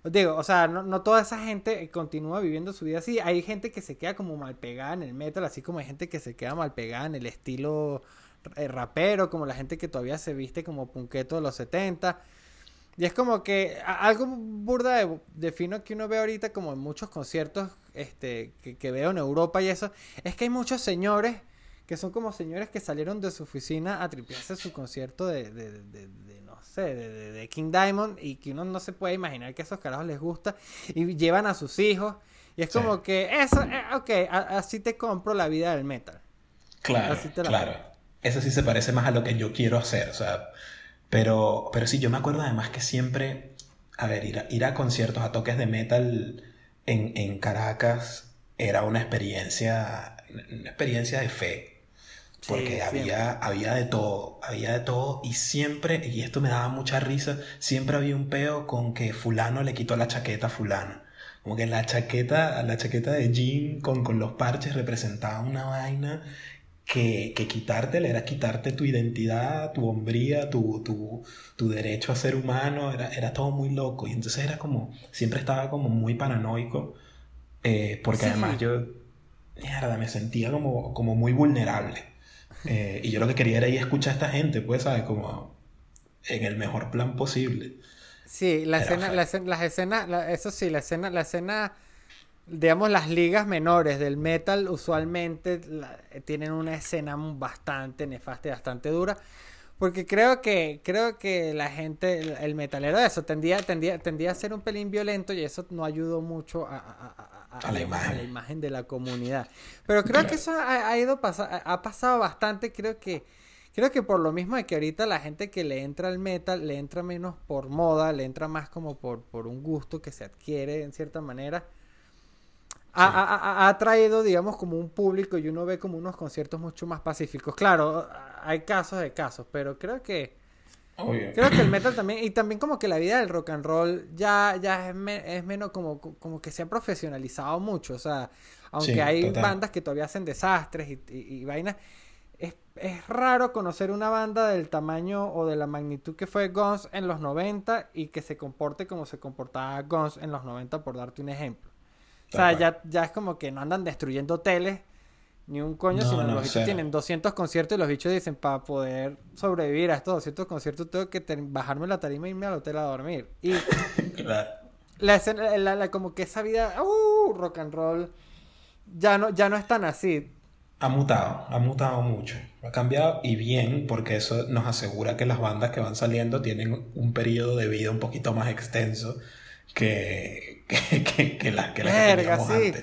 Digo, o sea, no, toda esa gente continúa viviendo su vida así. Hay gente que se queda como mal pegada en el metal, así como hay gente que se queda mal pegada en el estilo eh, rapero, como la gente que todavía se viste como punqueto de los 70. Y es como que algo burda de, de, fino que uno ve ahorita como en muchos conciertos este, que, veo en Europa y eso, es que hay muchos señores que son como señores que salieron de su oficina a tripearse su concierto de, no sé, de, King Diamond y que uno no se puede imaginar que a esos carajos les gusta y llevan a sus hijos y es como que eso, eh, ok, así te compro la vida del metal. Claro, claro. Eso sí se parece más a lo que yo quiero hacer, o sea pero, pero sí, yo me acuerdo además que siempre, a ver, ir a, ir a conciertos, a toques de metal en, en Caracas era una experiencia, una experiencia de fe. Porque había, había de todo, había de todo y siempre, y esto me daba mucha risa, siempre había un peo con que fulano le quitó la chaqueta a fulano. Como que la chaqueta, la chaqueta de jean con, con los parches representaba una vaina que, que quitártela era quitarte tu identidad, tu hombría, tu, tu, tu, derecho a ser humano, era, era todo muy loco. Y entonces era como, siempre estaba como muy paranoico, eh, porque además yo, mierda, me sentía como, como muy vulnerable. Eh, y yo lo que quería era ir a escuchar a esta gente, pues, ¿sabes? Como en el mejor plan posible. Sí, la escena, la escena, las escenas, eso sí, la escena, la escena digamos, las ligas menores del metal usualmente tienen una escena bastante nefasta y bastante dura. Porque creo que, creo que la gente, el, metalero de eso, tendía, tendía, tendía a ser un pelín violento y eso no ayudó mucho a, la, imagen. la, imagen. de la comunidad. Pero creo que eso ha, ido ha pasado bastante, creo que, creo que por lo mismo de que ahorita la gente que le entra al metal, le entra menos por moda, le entra más como por, por un gusto que se adquiere en cierta manera ha, traído, digamos, como un público y uno ve como unos conciertos mucho más pacíficos. Claro, hay casos de casos, pero creo que... Creo que el metal también, y también como que la vida del rock and roll ya, ya es, es menos como, como que se ha profesionalizado mucho. O sea, aunque hay bandas que todavía hacen desastres y, y, vainas, es, es, raro conocer una banda del tamaño o de la magnitud que fue Guns en los 90 y que se comporte como se comportaba Guns en los 90, por darte un ejemplo. O sea, ya, ya es como que no andan destruyendo hoteles ni un coño, sino los bichos tienen 200 conciertos y los bichos dicen, para poder sobrevivir a estos 200 conciertos tengo que bajarme la tarima e irme al hotel a dormir. Y *laughs* claro. la escena, la, como que esa vida, uh, rock and roll, ya no, ya no es tan así. Ha mutado, ha mutado mucho. Ha cambiado y bien, porque eso nos asegura que las bandas que van saliendo tienen un periodo de vida un poquito más extenso que, *laughs* que, que, la, que, la sí.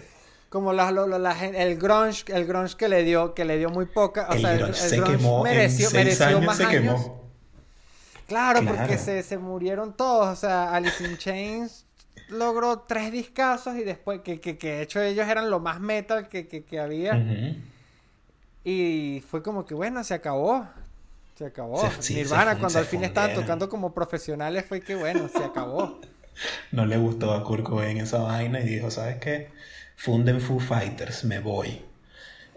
Como la, la, el grunge, el grunge que le dio, que le dio muy poca. O el sea, grunge se quemó mereció, en mereció años más se quemó. Claro, porque se, se, murieron todos. O sea, Alice in Chains logró tres discazos y después, que, que, que de hecho ellos eran lo más metal que, que, que había. Y fue como que, bueno, se acabó. Se acabó. Nirvana, cuando al fin estaban tocando como profesionales, fue que, bueno, se acabó *laughs* no le gustó a Kurt Cobain esa vaina y dijo, ¿sabes qué? Funden Foo Fighters, me voy.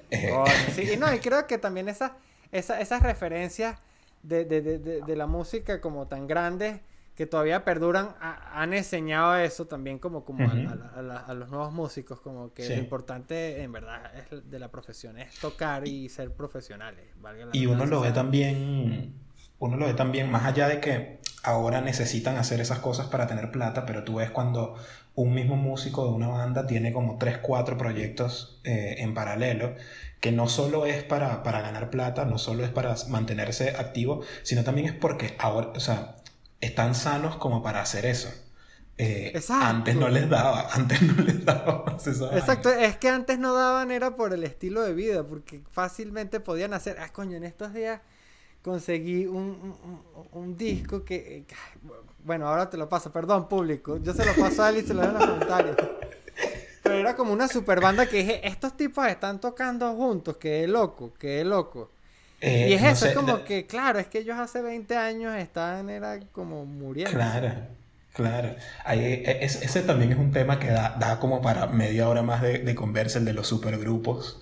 Eh, sí, y no, y *laughs* creo que también esa, esa, esas referencias de, de, de, de, la música como tan grandes que todavía perduran han enseñado eso también como, como a, los nuevos músicos, como que lo importante en verdad es de la profesión es tocar y ser profesionales. y uno lo ve también, uno lo ve también más allá de que ahora necesitan hacer esas cosas para tener plata, pero tú ves cuando un mismo músico de una banda tiene como 3, 4 proyectos eh, en paralelo, que no solo es para, para, ganar plata, no solo es para mantenerse activo, sino también es porque ahora, o sea, están sanos como para hacer eso. Eh, antes no les daba, *laughs* antes no les daba. Exacto, es que antes no daban era por el estilo de vida, porque fácilmente podían hacer, ah, coño, en estos días conseguí un, un, disco que, Bueno, ahora te lo paso, perdón, público. Yo se lo paso a él y se lo doy en los comentarios. Pero era como una super banda que dije, estos tipos están tocando juntos, que loco, que loco. Eh, y es eso, es como que, claro, es que ellos hace 20 años estaban, era como muriendo. Claro, claro. E, ese también es un tema que da, da como para media hora más de, de conversa, el de los supergrupos.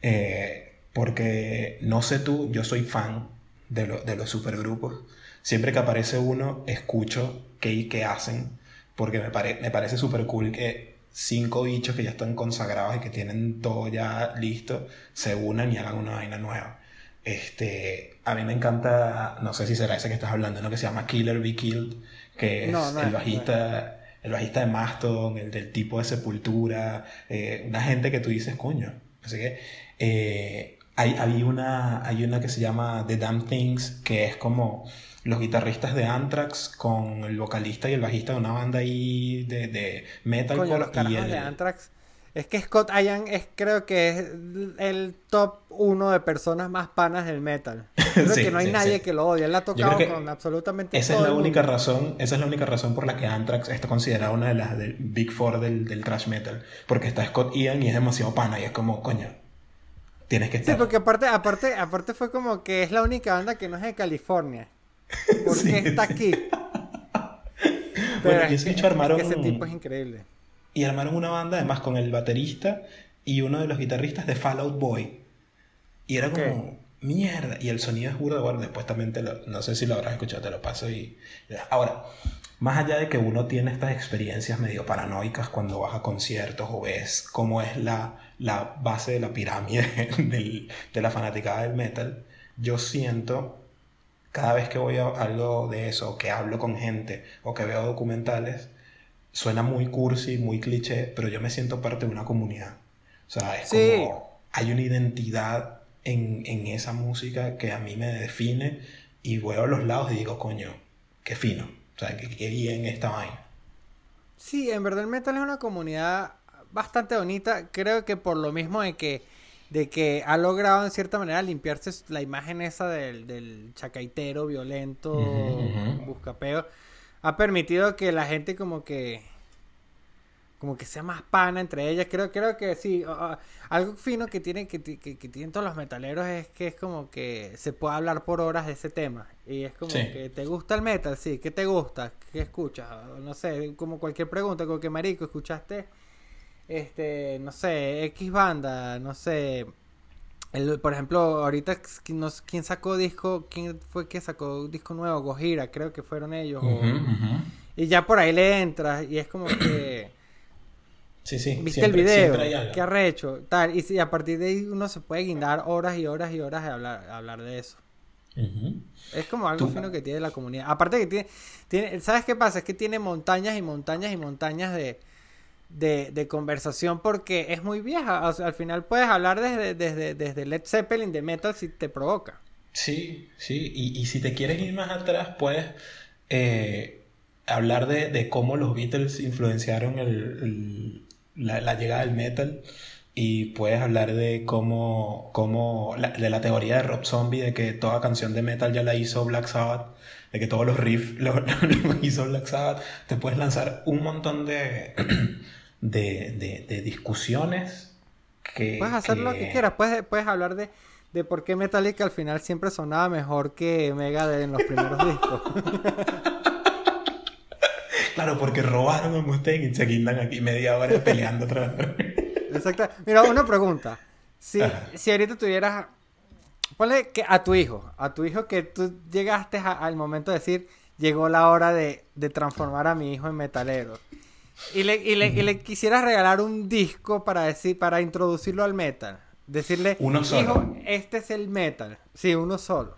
Eh, porque no sé tú, yo soy fan de, de los supergrupos. Siempre que aparece uno, escucho qué, qué hacen, porque me, me parece súper cool que cinco bichos que ya están consagrados y que tienen todo ya listo, se unan y hagan una vaina nueva. Este, a mí me encanta, no sé si será ese que estás hablando, ¿no? Que se llama Killer Be Killed, que es el bajista, el bajista de Mastodon, el del tipo de Sepultura, eh, una gente que tú dices, coño. Así que eh, hay, hay, una, hay una que se llama The Damn Things, que es como los guitarristas de Anthrax con el vocalista y el bajista de una banda ahí de, de metalcore. Coño, los y de Anthrax es que Scott Ian es, creo que es el top uno de personas más panas del metal. *laughs* Creo que no hay nadie que lo odie. Él ha tocado con absolutamente esa es la única razón Esa es la única razón por la que Anthrax está considerada una de las del Big Four del, del thrash metal. Porque está Scott Ian y es demasiado pana y es como, coño, tienes que estar. Sí, porque aparte, aparte, aparte fue como que es la única banda que no es de California. *laughs* Porque está aquí. Pero es, que, armaron... ese tipo es increíble y armaron una banda además con el baterista y uno de los guitarristas de Fallout Boy. Y era como, mierda. Y el sonido es burdo. Bueno, después también te lo, no sé si lo habrás escuchado, te lo paso y... Ahora, más allá de que uno tiene estas experiencias medio paranoicas cuando vas a conciertos o ves cómo es la, la base de la pirámide *laughs* de la fanaticada del metal, yo siento cada vez que voy a algo de eso, o que hablo con gente, o que veo documentales, suena muy cursi, muy cliché, pero yo me siento parte de una comunidad. O sea, es como hay una identidad en, en, esa música que a mí me define y voy a los lados y digo, coño, qué fino. O sea, qué, qué bien esta vaina. Sí, en verdad el metal es una comunidad bastante bonita. Creo que por lo mismo de que, de que ha logrado en cierta manera limpiarse la imagen esa del, del chacaitero violento, buscapeo ha permitido que la gente como que como que sea más pana entre ellas. Creo, creo que sí. algo fino que tienen, que, que, tienen todos los metaleros es que es como que se puede hablar por horas de ese tema. Y es como que te gusta el metal, sí. ¿Qué te gusta? ¿Qué escuchas? No sé, como cualquier pregunta, como que marico, ¿escuchaste? Este, no sé, X banda, no sé, el, por ejemplo, ahorita, ¿quién sacó disco? ¿Quién fue que sacó disco nuevo? Gojira, creo que fueron ellos. Y ya por ahí le entras y es como que... *clears throat* Sí, sí. ¿Viste el video? ¿Qué arrecho? Tal. Y si a partir de ahí uno se puede guindar horas y horas y horas de hablar, hablar de eso. Es como algo fino que tiene la comunidad. Aparte que tiene, tiene... ¿Sabes qué pasa? Es que tiene montañas y montañas y montañas de de, conversación porque es muy vieja. al final puedes hablar desde, desde, desde, Led Zeppelin de metal si te provoca. Sí, sí. Y, si te quieres ir más atrás, puedes eh, hablar de, cómo los Beatles influenciaron el, la, llegada del metal. Y puedes hablar de cómo, cómo de la teoría de Rob Zombie, de que toda canción de metal ya la hizo Black Sabbath, de que todos los riffs *laughs* los lo hizo Black Sabbath. Te puedes lanzar un montón de, *clears throat* de, de, discusiones que... Puedes hacer lo que quieras, puedes, puedes hablar de, de por qué Metallica al final siempre sonaba mejor que Megadeth en los primeros *laughs* discos. claro, porque robaron a Mustaine y se guindan aquí media hora peleando otra vez. Exacto. Mira, una pregunta. Si, si ahorita tuvieras... Ponle que a tu hijo, a tu hijo que tú llegaste al momento de decir, llegó la hora de, de transformar a mi hijo en metalero y le, y, le, y le quisieras regalar un disco para decir, para introducirlo al metal. Decirle, uno solo. este es el metal. Sí, uno solo.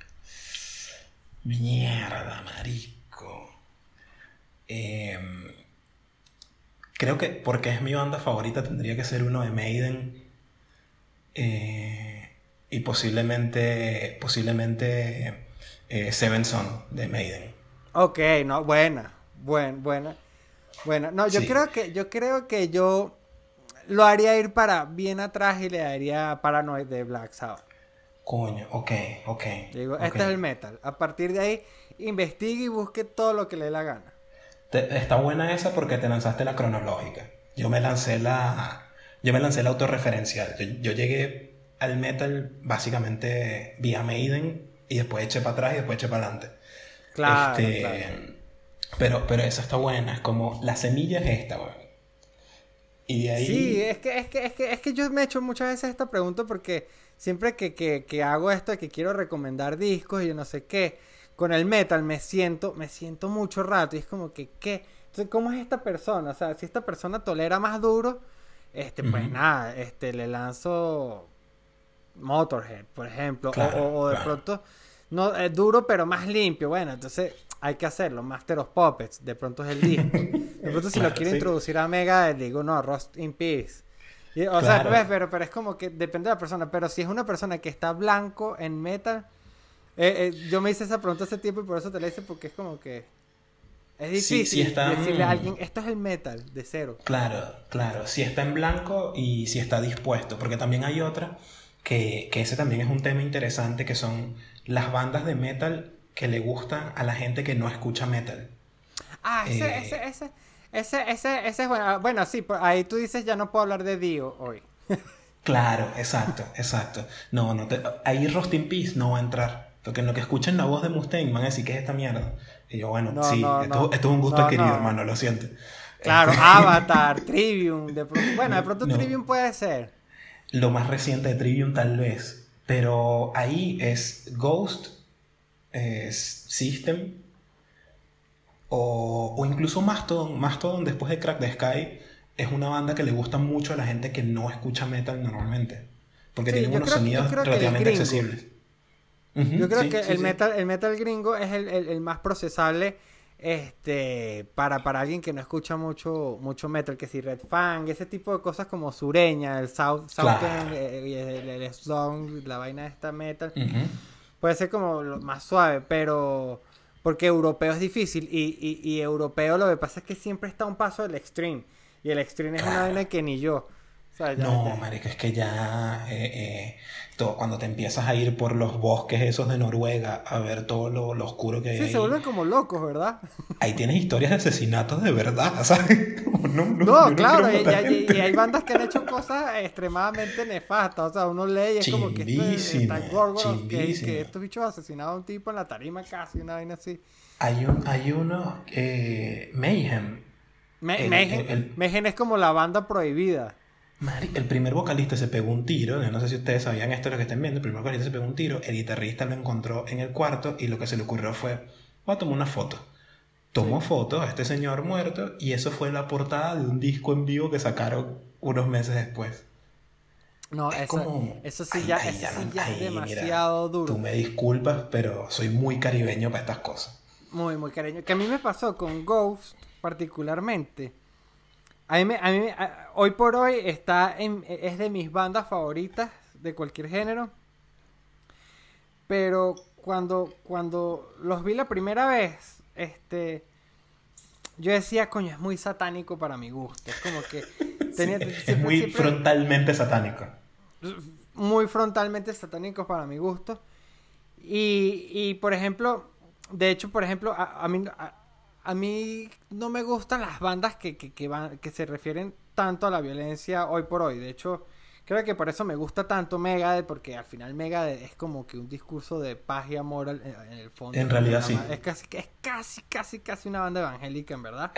Mierda, marico. Em, creo que porque es mi banda favorita tendría que ser uno de Maiden. Eh, y posiblemente, posiblemente eh, Seven Son de Maiden. Ok, no, buena, buena, buena. Bueno, no, yo creo que yo creo que yo lo haría ir para bien atrás y le daría Paranoid de Black Sabbath. Coño, ok, ok. Digo, este es el metal. A partir de ahí, investigue y busque todo lo que le dé la gana. Te- está buena esa porque te lanzaste la cronológica. Yo me lancé la. Yo me lancé la autorreferencial. Yo, yo llegué al metal básicamente vía Maiden y después eché para atrás y después eché para adelante. Claro, Este, claro. Pero, pero esa está buena. Es como la semilla es esta, weón. Y de ahí. Sí, es que, es, que, es, que, es que yo me he hecho muchas veces esta pregunta porque siempre que, que, que hago esto de que quiero recomendar discos y yo no sé qué, con el metal me siento, me siento mucho rato y es como que, ¿qué? Entonces, ¿cómo es esta persona? O sea, si esta persona tolera más duro, este, pues nada, este, le lanzo Motorhead, por ejemplo, o- Claro, o, o, de claro. pronto, no, es duro pero más limpio, bueno, entonces hay que hacerlo, Master of Puppets, de pronto es el disco. *laughs* De pronto si Claro, lo quiero sí. introducir a Mega, digo, no, Rust in Peace. Y, o Claro. sea, ves, pero, pero es como que depende de la persona. Pero si es una persona que está blanco en metal, eh, eh, yo me hice esa pregunta hace tiempo y por eso te la hice porque es como que es Sí, difícil sí está- decirle a alguien, esto es el metal de cero. Claro, claro. Si está en blanco y si está dispuesto. Porque también hay otra que, que ese también es un tema interesante, que son las bandas de metal que le gustan a la gente que no escucha metal. Ah, ese, Eh. ese, ese, ese, ese, ese es bueno. Ah, Bueno, sí, pues ahí tú dices ya no puedo hablar de Dio hoy. *laughs* Claro, exacto, exacto. No, no te, ahí Rust in Peace no va a entrar. Porque en lo que escuchen la voz de Mustaine van a decir que es esta mierda. Y yo, bueno, No, sí, no, esto, no. esto es un gusto adquirido, no. hermano, lo siento. Claro, Este, Avatar, *laughs* Trivium. De pronto, bueno, de pronto. Trivium puede ser. Lo más reciente de Trivium tal vez. Pero ahí es Ghost, es System o, o incluso Mastodon. Mastodon después de Crack the Sky es una banda que le gusta mucho a la gente que no escucha metal normalmente. Porque Sí, yo unos creo sonidos relativamente accesibles. Yo creo sí, que sí, el metal, el metal gringo es el, el- el más procesable este para, para alguien que no escucha mucho, mucho metal, que si Red Fang, ese tipo de cosas como sureña, el South, Claro. Southern, eh, el, el, el Song, la vaina de esta metal. Puede ser como lo más suave, pero porque europeo es difícil y, y, y europeo lo que pasa es que siempre está un paso del extreme y el extreme es una vaina que ni yo. O sea, ya- No, ya- marico, es que ya eh, eh, todo- cuando te empiezas a ir por los bosques esos de Noruega a ver todo lo, lo oscuro que hay Sí, ahí, se vuelven como locos, ¿verdad? *laughs* ahí tienes historias de asesinatos de verdad, *laughs* ¿sabes? Como, no, no, No, yo claro, y, hay bandas que han hecho cosas extremadamente nefastas. O sea, uno lee y es como que esto está Gorgoroth, que, que estos bichos asesinaron a un tipo en la tarima casi, una vaina así. Hay, un, hay uno, eh, Mayhem. Me, El- Mayhem, el- el- Mayhem es como la banda prohibida. El primer vocalista se pegó un tiro, no sé si ustedes sabían esto lo que estén viendo, el primer vocalista se pegó un tiro, el guitarrista lo encontró en el cuarto y lo que se le ocurrió fue, voy a tomar una foto. Tomó foto a este señor muerto y eso fue la portada de un disco en vivo que sacaron unos meses después. No, Es eso, como- eso sí Ay, ya, ay, eso ya sí no- ya ay, es mira, demasiado duro. Tú me disculpas, pero soy muy caribeño para estas cosas. Muy, muy cariño. Que a mí me pasó con Ghost particularmente. A mí, me- a mí me- a- hoy por hoy está en, es de mis bandas favoritas de cualquier género. Pero cuando, cuando los vi la primera vez, este, yo decía, coño, es muy satánico para mi gusto. Es como que *laughs* tenía, Sí, es muy siempre- frontalmente satánico. muy frontalmente satánicos para mi gusto. Y, y, por ejemplo, de hecho, por ejemplo, a, a mí, a, a mí no me gustan las bandas que, que, que van, que se refieren tanto a la violencia hoy por hoy. De hecho, creo que por eso me gusta tanto Megadeth, porque al final Megadeth es como que un discurso de paz y amor en, el fondo. En realidad, sí. Es casi, es casi, casi, casi una banda evangélica, en verdad.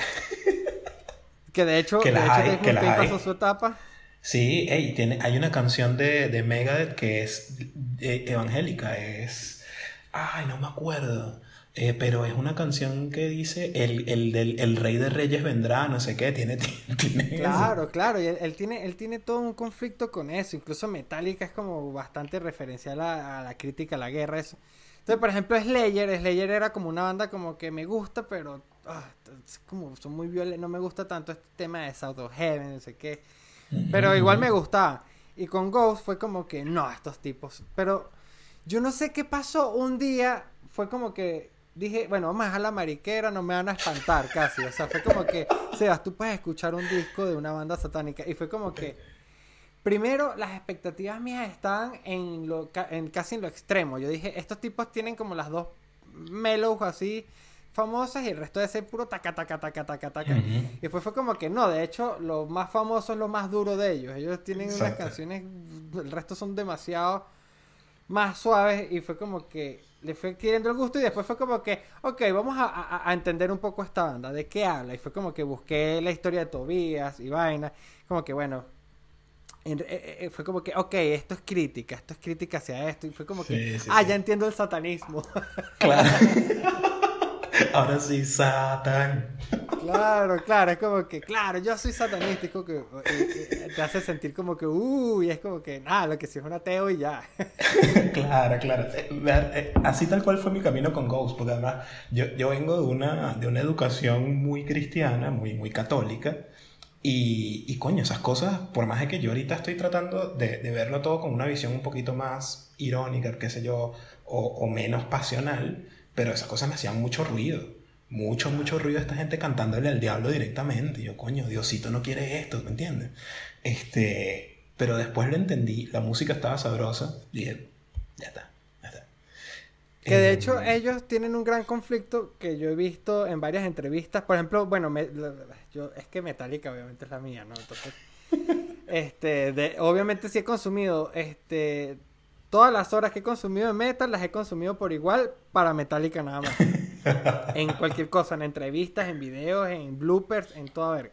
*laughs* que de hecho, Que de hecho hay, que pasó su etapa. Sí, ey, tiene, hay una canción de, de Megadeth que es eh, evangélica, es... Ay, no me acuerdo. Eh, pero es una canción que dice el, el, del, el rey de reyes vendrá, no sé qué, tiene, *laughs* tiene eso. Claro, claro, y él, él tiene, él tiene todo un conflicto con eso, incluso Metallica es como bastante referencial a, a la crítica a la guerra, eso. Entonces, por ejemplo, Slayer, Slayer era como una banda como que me gusta, pero ah, como son muy violentos, no me gusta tanto este tema de South of Heaven, no sé qué, pero igual me gustaba. Y con Ghost fue como que, no, estos tipos, pero yo no sé qué pasó, un día fue como que dije, bueno, vamos a dejar la mariquera, no me van a espantar casi. O sea, fue como que, Sebas, tú puedes escuchar un disco de una banda satánica. Y fue como que, Primero, las expectativas mías estaban en lo, en, casi en lo extremo. Yo dije, estos tipos tienen como las dos mellows así famosas y el resto de ser puro taca, taca, taca, taca, taca. Y después fue como que no, de hecho, lo más famoso es lo más duro de ellos. Ellos tienen unas canciones, el resto son demasiado más suaves y fue como que le fue adquiriendo el gusto y después fue como que, ok, vamos a, a, entender un poco esta banda, de qué habla. Y fue como que busqué la historia de Tobías y vaina. Como que, bueno, eh, eh, fue como que, ok, esto es crítica, esto es crítica hacia esto. Y fue como que, ah, ya entiendo el satanismo. Claro. *laughs* Ahora sí, Satan. Claro, claro, es como que, claro, yo soy satanista, que te hace sentir como que, uy, es como que, nada, lo que sí es un ateo y ya. *laughs* claro, claro. Así tal cual fue mi camino con Ghost, porque además yo, yo vengo de una, de una educación muy cristiana, muy, muy católica. Y, y, coño, esas cosas, por más de que yo ahorita estoy tratando de, de verlo todo con una visión un poquito más irónica, qué sé yo, o, o, menos pasional, pero esas cosas me hacían mucho ruido. Mucho, mucho ruido esta gente cantándole al diablo directamente. Y yo, coño, Diosito no quiere esto, ¿me entiendes? Este, pero después lo entendí, la música estaba sabrosa, y dije, ya está, ya está. Que de hecho em, ellos tienen un gran conflicto que yo he visto en varias entrevistas. Por ejemplo, bueno, me, yo, es que Metallica obviamente es la mía, ¿no? Entonces, *laughs* este, de, obviamente sí he consumido, este, todas las horas que he consumido de metal las he consumido por igual para Metallica nada más. *laughs* en cualquier cosa, en entrevistas, en videos, en bloopers, en toda verga.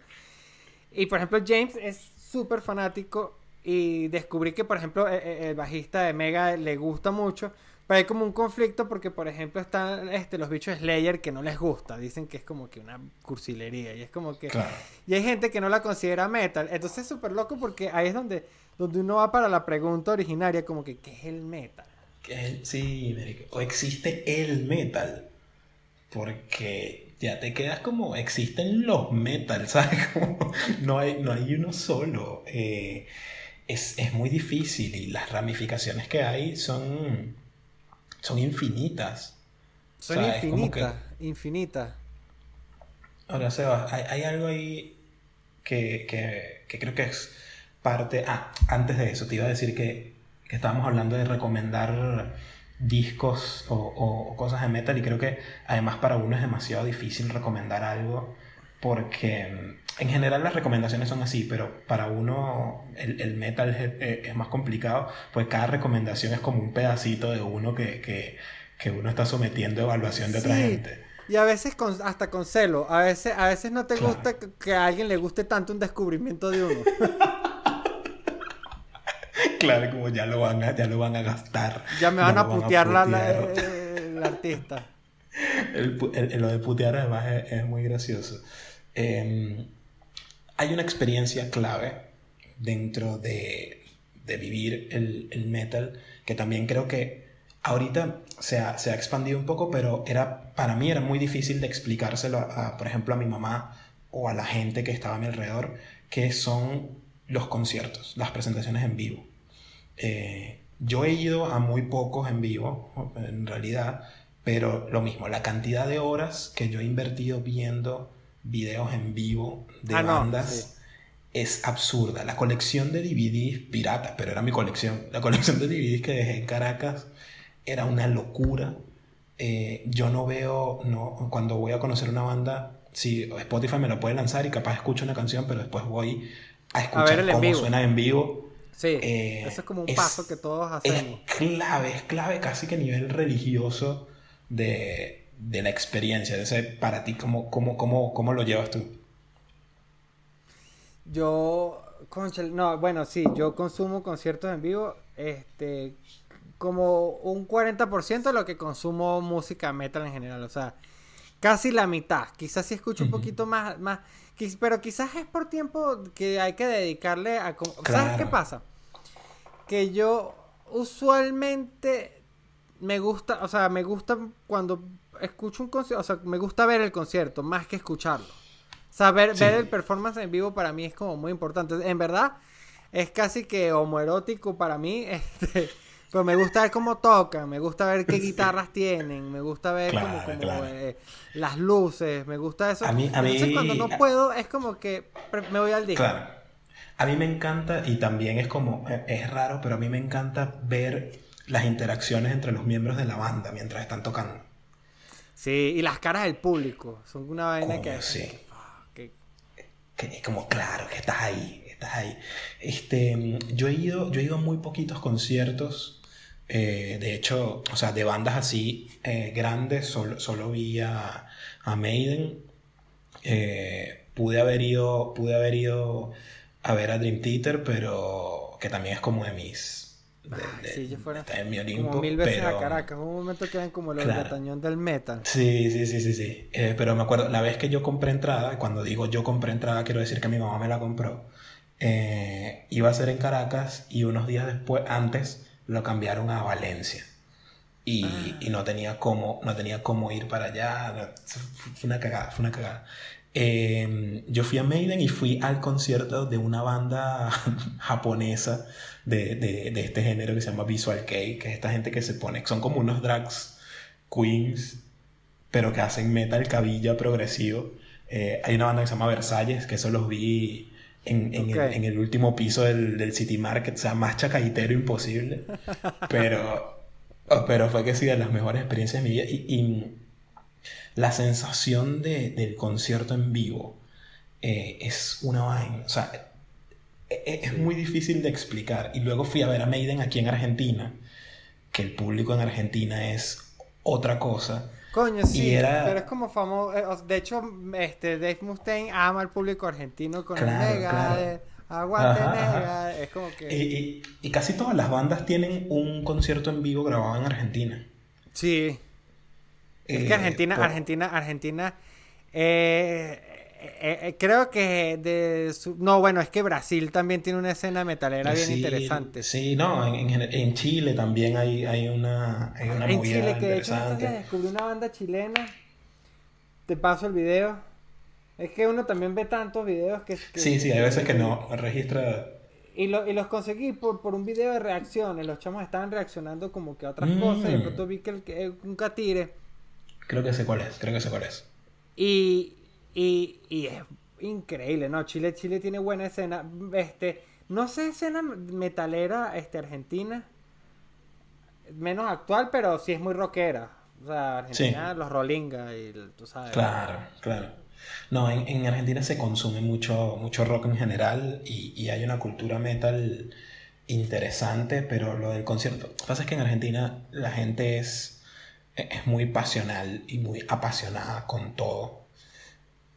Y por ejemplo, James es súper fanático y descubrí que, por ejemplo, el, e, el bajista de Mega le gusta mucho pero hay como un conflicto porque, por ejemplo, están este, los bichos Slayer que no les gusta. Dicen que es como que una cursilería. Y es como que. Y hay gente que no la considera metal. Entonces es súper loco porque ahí es donde, donde uno va para la pregunta originaria, como que, ¿qué es el metal? Sí, o existe el metal. Porque ya te quedas como, existen los metal, *laughs* ¿sabes? no, hay, no hay uno solo. Eh, es, es muy difícil y las ramificaciones que hay son son infinitas. Son infinitas, infinitas. Ahora, Seba, hay, algo ahí que, creo que es parte... Ah, antes de eso, te iba a decir que, estábamos hablando de recomendar discos o, cosas de metal y creo que además para uno es demasiado difícil recomendar algo porque mm, en general las recomendaciones son así, pero para uno el, metal es, más complicado, pues cada recomendación es como un pedacito de uno que, uno está sometiendo a evaluación de otra gente. Y a veces hasta con celo, a veces, a veces no te gusta que, a alguien le guste tanto un descubrimiento de uno. *laughs* claro, como ya lo van a, ya lo van a gastar. Ya me van a putear, La, el artista. *laughs* lo de putear además es muy gracioso. Em, hay una experiencia clave dentro de, de vivir el, el, metal que también creo que ahorita se ha, se ha, expandido un poco, pero era, para mí era muy difícil de explicárselo, a, por ejemplo, a mi mamá o a la gente que estaba a mi alrededor, que son los conciertos, las presentaciones en vivo. Eh, yo he ido a muy pocos en vivo, en realidad, pero lo mismo, la cantidad de horas que yo he invertido viendo videos en vivo de ah, bandas es absurda. La colección de DVDs pirata, pero era mi colección. La colección de DVDs que dejé en Caracas era una locura. Eh, yo no veo, no, cuando voy a conocer una banda, si Spotify me lo puede lanzar y capaz escucho una canción, pero después voy a escuchar cómo suena en vivo. Sí, eh, eso es como un paso que todos hacemos. Es clave, es clave casi que a nivel religioso de, de la experiencia, de ese para ti, ¿cómo, cómo, cómo, cómo lo llevas tú? Yo, no, bueno, sí, yo consumo conciertos en vivo, este, como un 40% de lo que consumo música metal en general, o sea, casi la mitad, quizás si escucho un poquito más, más, pero quizás es por tiempo que hay que dedicarle a... ¿Sabes qué pasa? Que yo usualmente me gusta, o sea, me gusta cuando escucho un concierto, o sea, me gusta ver el concierto más que escucharlo. Saber ver el performance en vivo para mí es como muy importante. En verdad, es casi que homoerótico para mí. *laughs* Este, pero me gusta ver cómo tocan, me gusta ver qué guitarras tienen, me gusta ver como, eh, las luces, me gusta eso. A mí, Entonces, cuando no puedo, es como que me voy al disco. Claro. A mí me encanta, y también es como, eh, es raro, pero a mí me encanta ver las interacciones entre los miembros de la banda mientras están tocando. Sí, y las caras del público, son una vaina que... Sí. Que, es como, claro, que estás ahí, estás ahí. Este, yo, he ido, yo he ido a muy poquitos conciertos, eh, de hecho, o sea, de bandas así eh, grandes, solo, solo vi a, a Maiden. pude haber ido, pude haber ido a ver a Dream Theater, pero que también es como de mis. De, sí, yo fuera en mi Olimpo, como mil veces a Caracas. Un momento que eran como los claro. del metal. Sí, sí, sí, sí, sí. Eh, pero me acuerdo, la vez que yo compré entrada, cuando digo yo compré entrada, quiero decir que mi mamá me la compró. Eh, iba a ser en Caracas y unos días después, antes, lo cambiaron a Valencia. Y, y, no tenía cómo, no tenía cómo ir para allá. Fue una cagada, fue una cagada. Em, yo fui a Maiden y fui al concierto de una banda *laughs* japonesa de, de, de, este género que se llama Visual Kei, que es esta gente que se pone, son como unos drags queens, pero que hacen metal cabilla progresivo. Eh, hay una banda que se llama Versalles, que eso los vi en, en, el, en el, último piso del, del, City Market, o sea, más chacaitero imposible, *laughs* pero, pero fue que sí, de las mejores experiencias de mi vida. y la sensación de, del concierto en vivo eh, es una vaina. O sea, e, e, es, muy difícil de explicar. Y luego fui a ver a Maiden aquí en Argentina, que el público en Argentina es otra cosa. Coño, sí, pero es como famoso. Eh, de hecho, este, Dave Mustaine ama al público argentino con el Mega. Aguante Es como que. Y, y, casi todas las bandas tienen un concierto en vivo grabado en Argentina. Sí. Es que eh, Argentina, Argentina, Argentina, eh, eh, creo que de no, bueno, es que Brasil también tiene una escena metalera bien interesante. Sí, no, en, Chile también hay, hay una, hay una en Chile, que de hecho descubrí una banda chilena. Te paso el video. Es que uno también ve tantos videos que... sí, sí, hay veces que no registra... Y, lo, y los conseguí por, por un video de reacciones. Los chamos estaban reaccionando como que a otras cosas. Y de mm. pronto vi que, el, que un catire Creo que sé cuál es, creo que sé cuál es. Y, y, y es increíble, ¿no? Chile, Chile tiene buena escena. Este, no sé escena metalera este, argentina. Menos actual, pero sí es muy rockera. O sea, Argentina, los Rolinga y tú sabes. Claro, claro. No, en, en, Argentina se consume mucho, mucho rock en general y, y, hay una cultura metal interesante, pero lo del concierto. Lo que pasa es que en Argentina la gente es es muy pasional y muy apasionada con todo.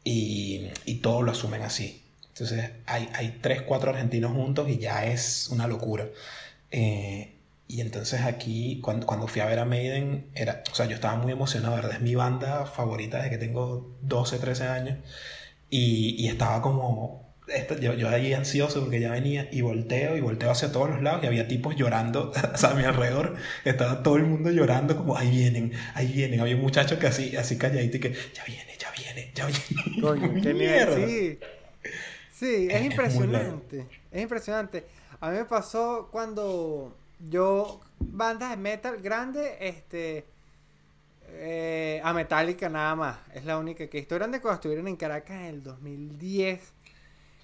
Y, y todo lo asumen así. Entonces hay, hay tres, cuatro argentinos juntos y ya es una locura. Eh, y entonces aquí, cuando, cuando fui a ver a Maiden, era, o sea, yo estaba muy emocionado, ¿verdad? Es mi banda favorita desde que tengo 12, 13 años. Y, y estaba como yo, yo, ahí ansioso porque ya venía y volteo y volteo hacia todos los lados y había tipos llorando *laughs* a mi alrededor. Estaba todo el mundo llorando como ahí vienen, ahí vienen. Había un muchacho que así, así calladito y que ya viene, ya viene, ya viene. *laughs* Coño, qué mierda. Sí, sí es, impresionante. Es, impresionante. A mí me pasó cuando yo, bandas de metal grandes, este... Eh, a Metallica nada más. Es la única que historia de cuando estuvieron en Caracas en el 2010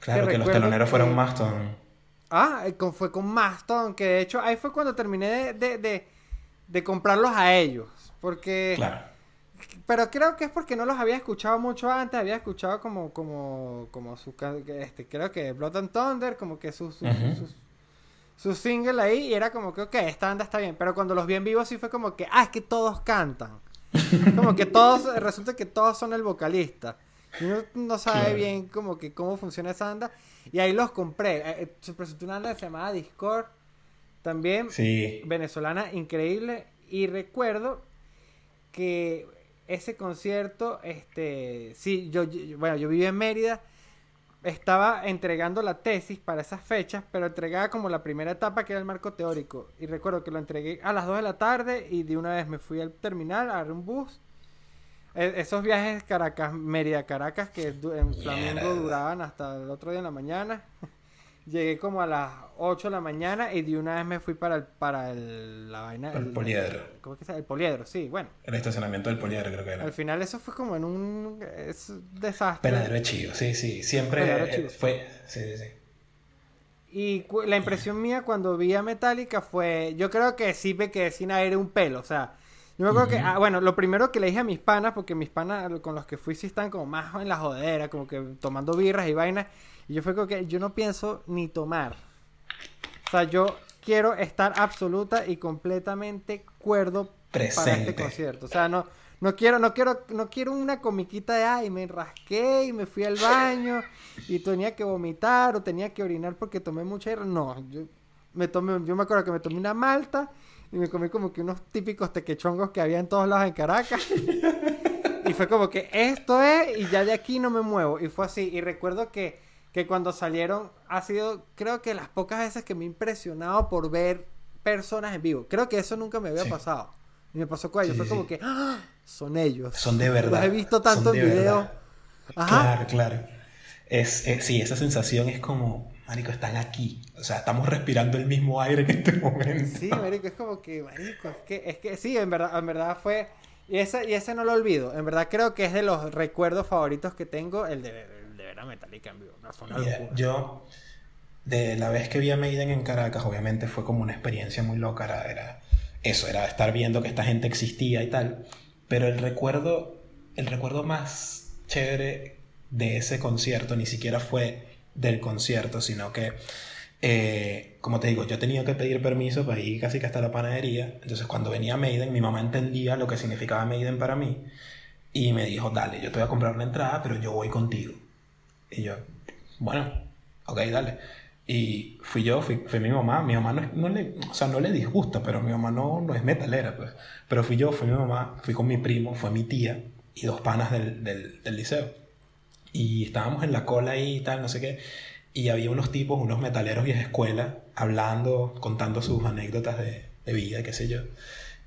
Claro, que, los teloneros fueron Maston. Ah, eh, fue con Maston, que de hecho ahí fue cuando terminé de, comprarlos a ellos. Porque. Claro. Pero creo que es porque no los había escuchado mucho antes, había escuchado como, como, como su, este, creo que Blood and Thunder, como que su, su, single ahí, y era como que, ok, esta banda está bien, pero cuando los vi en vivo sí fue como que, ah, es que todos cantan. *laughs* como que todos, resulta que todos son el vocalista. Uno no sabe bien como que cómo funciona esa banda. Y ahí los compré. Eh, eh, se presentó una banda que se llamaba Discord. También venezolana, increíble. Y recuerdo que ese concierto, este, sí, yo, bueno, yo viví en Mérida. Estaba entregando la tesis para esas fechas, pero entregaba como la primera etapa que era el marco teórico. Y recuerdo que lo entregué a las 2 de la tarde y de una vez me fui al terminal, agarré un bus esos viajes Caracas, Mérida, Caracas, que en Flamengo duraban hasta el otro día en la mañana. *laughs* Llegué como a las 8 de la mañana y de una vez me fui para el, para el, la vaina. El, poliedro. ¿Cómo es que se El poliedro, sí, bueno. El estacionamiento del poliedro creo que era. Al final eso fue como en un es desastre. Peladero de chivo, sí, sí. Siempre fue, sí, sí, sí. Y la impresión mía cuando vi a Metallica fue, yo creo que sí me quedé sin aire un pelo, o sea, yo me acuerdo que, ah, bueno, lo primero que le dije a mis panas, porque mis panas con los que fui sí están como más en la jodera, como que tomando birras y vainas, y yo fue como que yo no pienso ni tomar. O sea, yo quiero estar absoluta y completamente cuerdo para este concierto. O sea, no, no quiero, no quiero, no quiero una comiquita de ay, me rasqué y me fui al baño y tenía que vomitar o tenía que orinar porque tomé mucha. No, yo me tomé, yo me acuerdo que me tomé una malta y me comí como que unos típicos tequechongos que había en todos lados en Caracas. y fue como que esto es y ya de aquí no me muevo. Y fue así. Y recuerdo que, que cuando salieron ha sido, creo que las pocas veces que me he impresionado por ver personas en vivo. Creo que eso nunca me había pasado. Y me pasó con ellos. fue como que, ¡Ah! son ellos. Son de verdad. Los he visto tanto en video. Claro, claro. Es, sí, esa sensación es como, marico, están aquí. O sea, estamos respirando el mismo aire en este momento. Sí, marico, es como que, marico, es que, es que sí, en verdad, en verdad fue... Y ese, y ese no lo olvido. En verdad creo que es de los recuerdos favoritos que tengo, el de, de ver a Metallica en vivo. yo, de la vez que vi a Maiden en Caracas, obviamente fue como una experiencia muy loca. Era, era eso, era estar viendo que esta gente existía y tal. Pero el recuerdo, el recuerdo más chévere de ese concierto ni siquiera fue del concierto, sino que, eh, como te digo, yo tenía que pedir permiso para ir casi que hasta la panadería. Entonces, cuando venía Maiden, mi mamá entendía lo que significaba Maiden para mí y me dijo, dale, yo te voy a comprar una entrada, pero yo voy contigo. Y yo, bueno, ok, dale. Y fui yo, fui, fue mi mamá. Mi mamá no, le, o sea, no le disgusta, pero mi mamá no, no es metalera, pues. Pero fui yo, fui mi mamá, fui con mi primo, fue mi tía y dos panas del, del, del liceo. Y estábamos en la cola ahí y tal, no sé qué. Y había unos tipos, unos metaleros vieja escuela, hablando, contando sus anécdotas de, de vida, qué sé yo.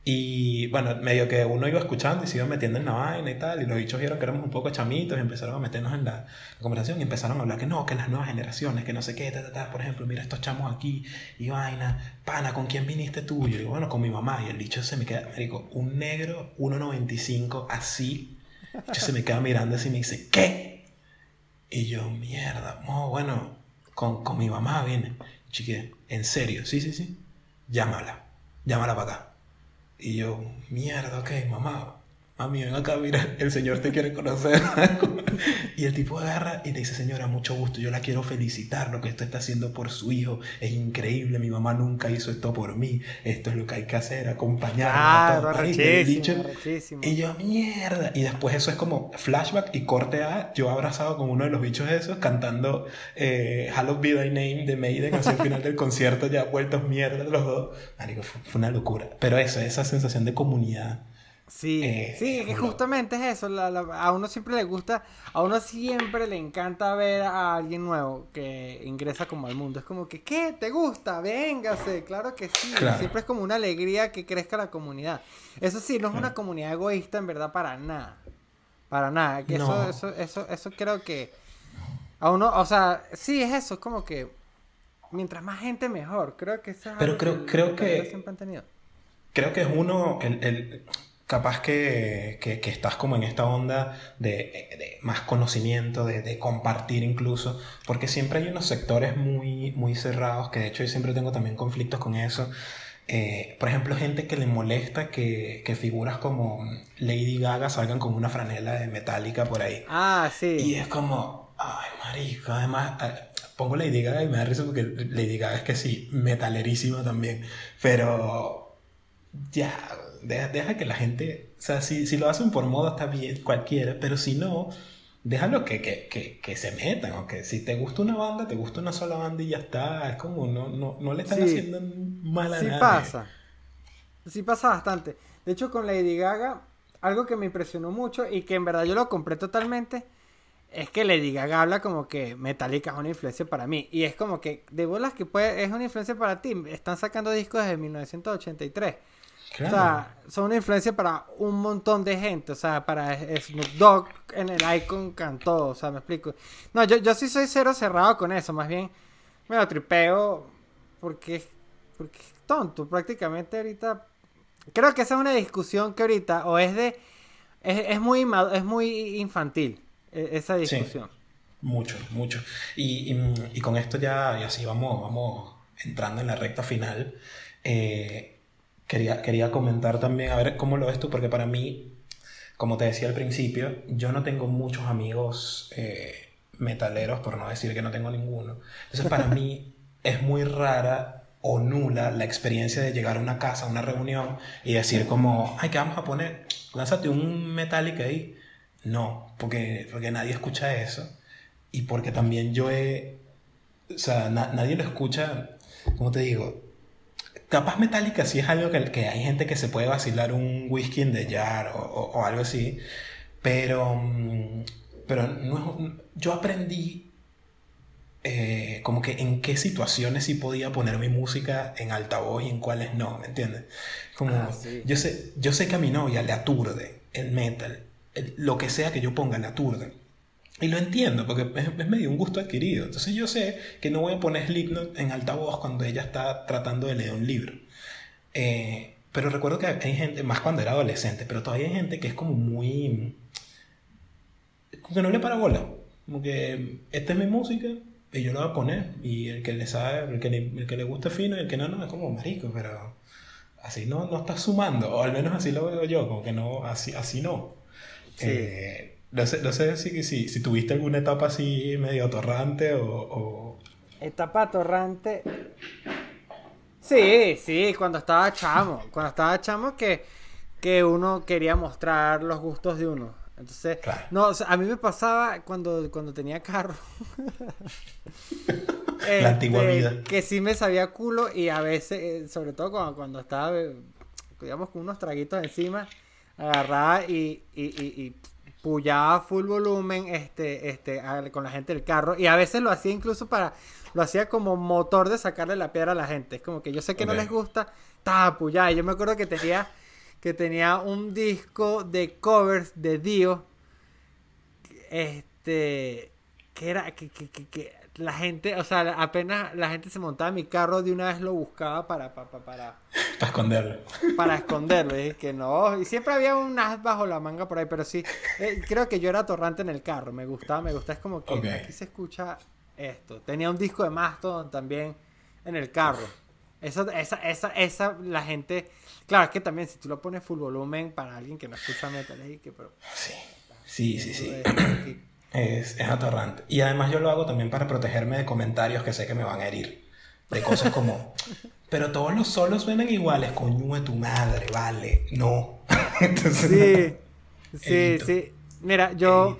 Y bueno, medio que uno iba escuchando y se iba metiendo en la vaina y tal, y los bichos vieron que éramos un poco chamitos y empezaron a meternos en la, conversación y empezaron a hablar que no, que las nuevas generaciones, que no sé qué, ta, ta, ta, por ejemplo, mira estos chamos aquí y vaina, pana, ¿con quién viniste tú? Y yo digo, bueno, con mi mamá, y el bicho se me queda, me digo, un negro 1.95 así, yo se me queda mirando así y me dice, ¿qué? Y yo, mierda, oh, bueno, con, con mi mamá viene, chique, en serio, sí, sí, sí, llámala, llámala para acá. Y yo, mierda, ok, mamá, mami, ven acá, mira, el Señor te quiere conocer. *laughs* y el tipo agarra y te dice, señora, mucho gusto, yo la quiero felicitar, lo que esto está haciendo por su hijo es increíble, mi mamá nunca hizo esto por mí, esto es lo que hay que hacer, acompañarla. Claro, y yo, mierda. Y después eso es como flashback y corte a yo abrazado con uno de los bichos esos, cantando eh, Hallowed Be Thy Name de Maiden hacia el final del concierto, ya vueltos mierda los dos. Marico, fue, fue una locura. Pero eso, esa sensación de comunidad Sí, eh, sí, que justamente es eso. a uno siempre le gusta, a uno siempre le encanta ver a alguien nuevo que ingresa como al mundo. Es como que, ¿qué? ¿Te gusta? Véngase. Claro que sí. Siempre es como una alegría que crezca la comunidad. Eso sí, no es una comunidad egoísta en verdad para nada. Para nada. Que eso, eso, eso, eso creo que a uno, o sea, sí es eso, es como que mientras más gente mejor. Creo que eso es Pero creo, creo que, Creo que es uno, el capaz que, que, estás como en esta onda de, más conocimiento, de, compartir incluso, porque siempre hay unos sectores muy, muy cerrados, que de hecho yo siempre tengo también conflictos con eso. Eh, por ejemplo, gente que le molesta que, que, figuras como Lady Gaga salgan con una franela de metálica por ahí. Ah, sí. Y es como, ay, marico, además, pongo Lady Gaga y me da risa porque Lady Gaga es que sí, metalerísima también, pero ya, deja, que la gente, o sea, si, si, lo hacen por moda está bien, cualquiera, pero si no, déjalo que, que, que, se metan, o que si te gusta una banda, te gusta una sola banda y ya está, es como, no, no, no le están haciendo mal a sí pasa, sí pasa bastante. De hecho, con Lady Gaga, algo que me impresionó mucho y que en verdad yo lo compré totalmente, es que Lady Gaga habla como que Metallica es una influencia para mí. Y es como que, de bolas que puede, es una influencia para ti. Están sacando discos desde 1983. O sea, son una influencia para un montón de gente. O sea, para Snoop Dogg en el Icon cantó. O sea, me explico. No, yo, yo sí soy cero cerrado con eso. Más bien me lo tripeo porque, porque es tonto. Prácticamente ahorita. Creo que esa es una discusión que ahorita o es de. Es, muy, es muy infantil e, esa discusión. Mucho, mucho. Y, y, con esto ya, y así vamos, vamos entrando en la recta final. Eh, quería, quería comentar también, a ver cómo lo ves tú, porque para mí, como te decía al principio, yo no tengo muchos amigos eh, metaleros, por no decir que no tengo ninguno. Entonces, para mí *laughs* es muy rara o nula la experiencia de llegar a una casa, a una reunión y decir como, ay, ¿qué vamos a poner? Lánzate un Metallica ahí. No, porque, porque nadie escucha eso y porque también yo he, o sea, nadie lo escucha, como te digo, capaz metálica sí es algo que, que, hay gente que se puede vacilar un whisky en de jar o, o, algo así, pero, mm, pero no, yo aprendí eh, como que en qué situaciones sí podía poner mi música en altavoz y en cuáles no, ¿me entiendes? Como ah, yo, sé, yo sé que a mi novia le aturde el metal, lo que sea que yo ponga le aturde. Y lo entiendo, porque es, medio un gusto adquirido. Entonces yo sé que no voy a poner Slipknot en altavoz cuando ella está tratando de leer un libro. Eh, pero recuerdo que hay gente, más cuando era adolescente, pero todavía hay gente que es como muy... Como que no le para bola. Como que esta es mi música y yo la voy a poner. Y el que le sabe, el que le, el que le gusta fino y el que no, no, es como marico, pero así no, no está sumando. O al menos así lo veo yo, como que no, así, así no. Sí. Eh, no sé, no sé si, si, si, tuviste alguna etapa así medio atorrante o, Etapa atorrante. Sí, sí, cuando estaba chamo. Cuando estaba chamo que, que uno quería mostrar los gustos de uno. Entonces, no, a mí me pasaba cuando, cuando tenía carro. *laughs* La antigua este, vida. Que sí me sabía culo y a veces, eh, sobre todo cuando, cuando estaba, digamos, con unos traguitos encima, agarraba y, y, y pullaba full volumen este, este, con la gente del carro. Y a veces lo hacía incluso para, lo hacía como motor de sacarle la piedra a la gente. Es como que yo sé que no les gusta, estaba pullada. Yo me acuerdo que tenía, que tenía un disco de covers de Dio. Este, que era, que, que, que la gente, o sea, apenas la gente se montaba en mi carro, de una vez lo buscaba para... Para, para, para, esconderlo. Para esconderlo, y que no. Y siempre había un as bajo la manga por ahí, pero sí, eh, creo que yo era torrante en el carro, me gustaba, me gustaba, es como que aquí se escucha esto. Tenía un disco de Mastodon también en el carro. Esa, esa, esa, esa, la gente... Claro, es que también si tú lo pones full volumen para alguien que no escucha metal, es que... Pero, sí, sí, sí. sí. Es, es atorrante. Y además yo lo hago también para protegerme de comentarios que sé que me van a herir. De cosas como, *laughs* pero todos los solos suenan iguales, coño de tu madre, vale. No. *laughs* sí, *laughs* sí, sí. Mira, yo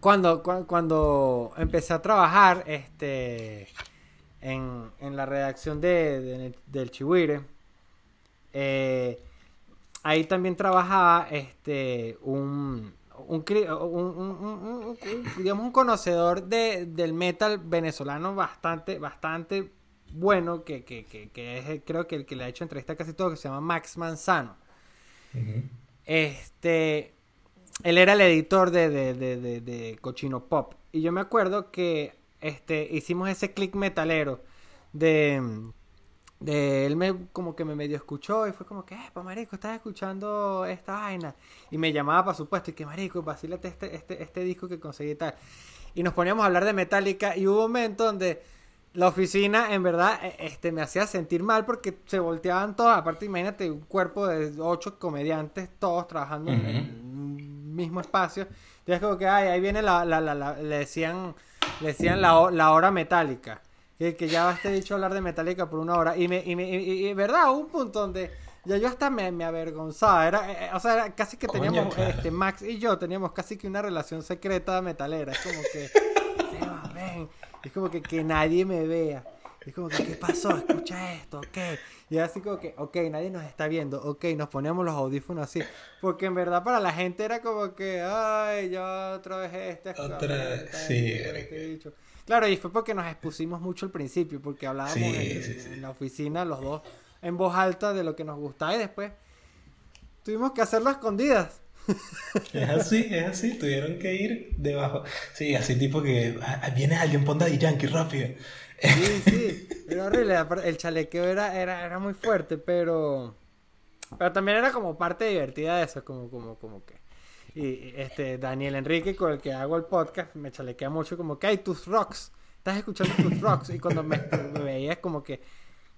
cuando, cuando empecé a trabajar este, en, en la redacción de, del Chihuire, eh, ahí también trabajaba este, un, un, un, digamos un conocedor de, del metal venezolano bastante, bastante bueno, que, que, que, es creo que el que le ha hecho entrevista casi todo, que se llama Max Manzano. Este, él era el editor de, de, de, de, Cochino Pop. Y yo me acuerdo que este, hicimos ese click metalero de de él me como que me medio escuchó y fue como que, eh, pa marico, estás escuchando esta vaina. Y me llamaba, por supuesto, y que marico, vacílate este, este, este disco que conseguí tal. Y nos poníamos a hablar de Metallica y hubo un momento donde la oficina en verdad e, este, me hacía sentir mal porque se volteaban todos. Aparte, imagínate un cuerpo de ocho comediantes, todos trabajando en el mismo espacio. Entonces como que, ay, ahí viene la, la, la, le decían, le decían la, la hora metálica que, ya ya te dicho hablar de Metallica por una hora. Y, me, y, me, y, verdad, hubo un punto donde ya yo hasta me, me avergonzaba. Era, eh, o sea, casi que teníamos, este, Max y yo teníamos casi que una relación secreta metalera. Es como que, Es como que, que nadie me vea. Es como que, ¿qué pasó? Escucha esto, ok. Y así como que, ok, nadie nos está viendo, ok, nos poníamos los audífonos así. Porque en verdad para la gente era como que, ay, ya otra vez este. Otra, sí. Este Claro, y fue porque nos expusimos mucho al principio, porque hablábamos en, la oficina los dos en voz alta de lo que nos gustaba y después tuvimos que hacerlo a escondidas. *laughs* Es así, es así, tuvieron que ir debajo. Sí, así tipo que ah, viene alguien, ponda de Yankee rápido. Sí, *laughs* sí, era horrible. El chalequeo era, era, era muy fuerte, pero. Pero también era como parte divertida de eso, como, como, como que. Y este Daniel Enrique, con el que hago el podcast, me chalequea mucho como que hay tus rocks. Estás escuchando tus rocks. Y cuando me, me veía es como que,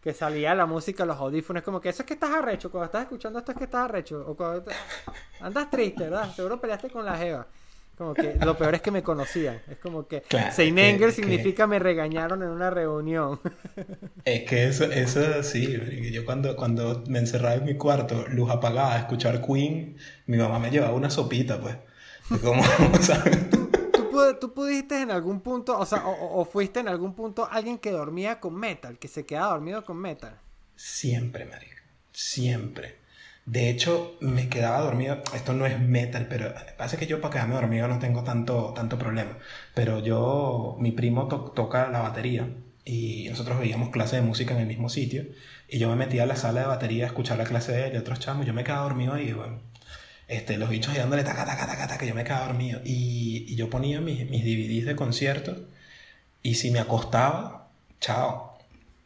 que salía la música, los audífonos, como que eso es que estás arrecho. Cuando estás escuchando esto es que estás arrecho. O cuando te- andas triste, ¿verdad? Seguro peleaste con la Jeva. Como que lo peor es que me conocían. Es como que *laughs* Claro, Seinenger que- que- significa me regañaron en una reunión. *laughs* Es que eso, eso sí, yo cuando, cuando me encerraba en mi cuarto, luz apagada, a escuchar Queen, mi mamá me llevaba una sopita, pues. Y Como, *laughs* ¿sabes? ¿Tú, tú pudiste en algún punto, o sea, o, o fuiste en algún punto alguien que dormía con metal, que se quedaba dormido con metal? Siempre, marico. Siempre. De hecho, me quedaba dormido. Esto no es metal, pero pasa que yo para quedarme dormido no tengo tanto, tanto problema. Pero yo, mi primo to- toca la batería y nosotros veíamos clase de música en el mismo sitio. Y yo me metía a la sala de batería a escuchar la clase de él y otros chamos. Yo me quedaba dormido ahí, bueno. Este, los bichos ahí dándole taca, taca, taca, taca, yo me quedaba dormido. Y, y yo ponía mis, mis DVDs de conciertos y si me acostaba, chao.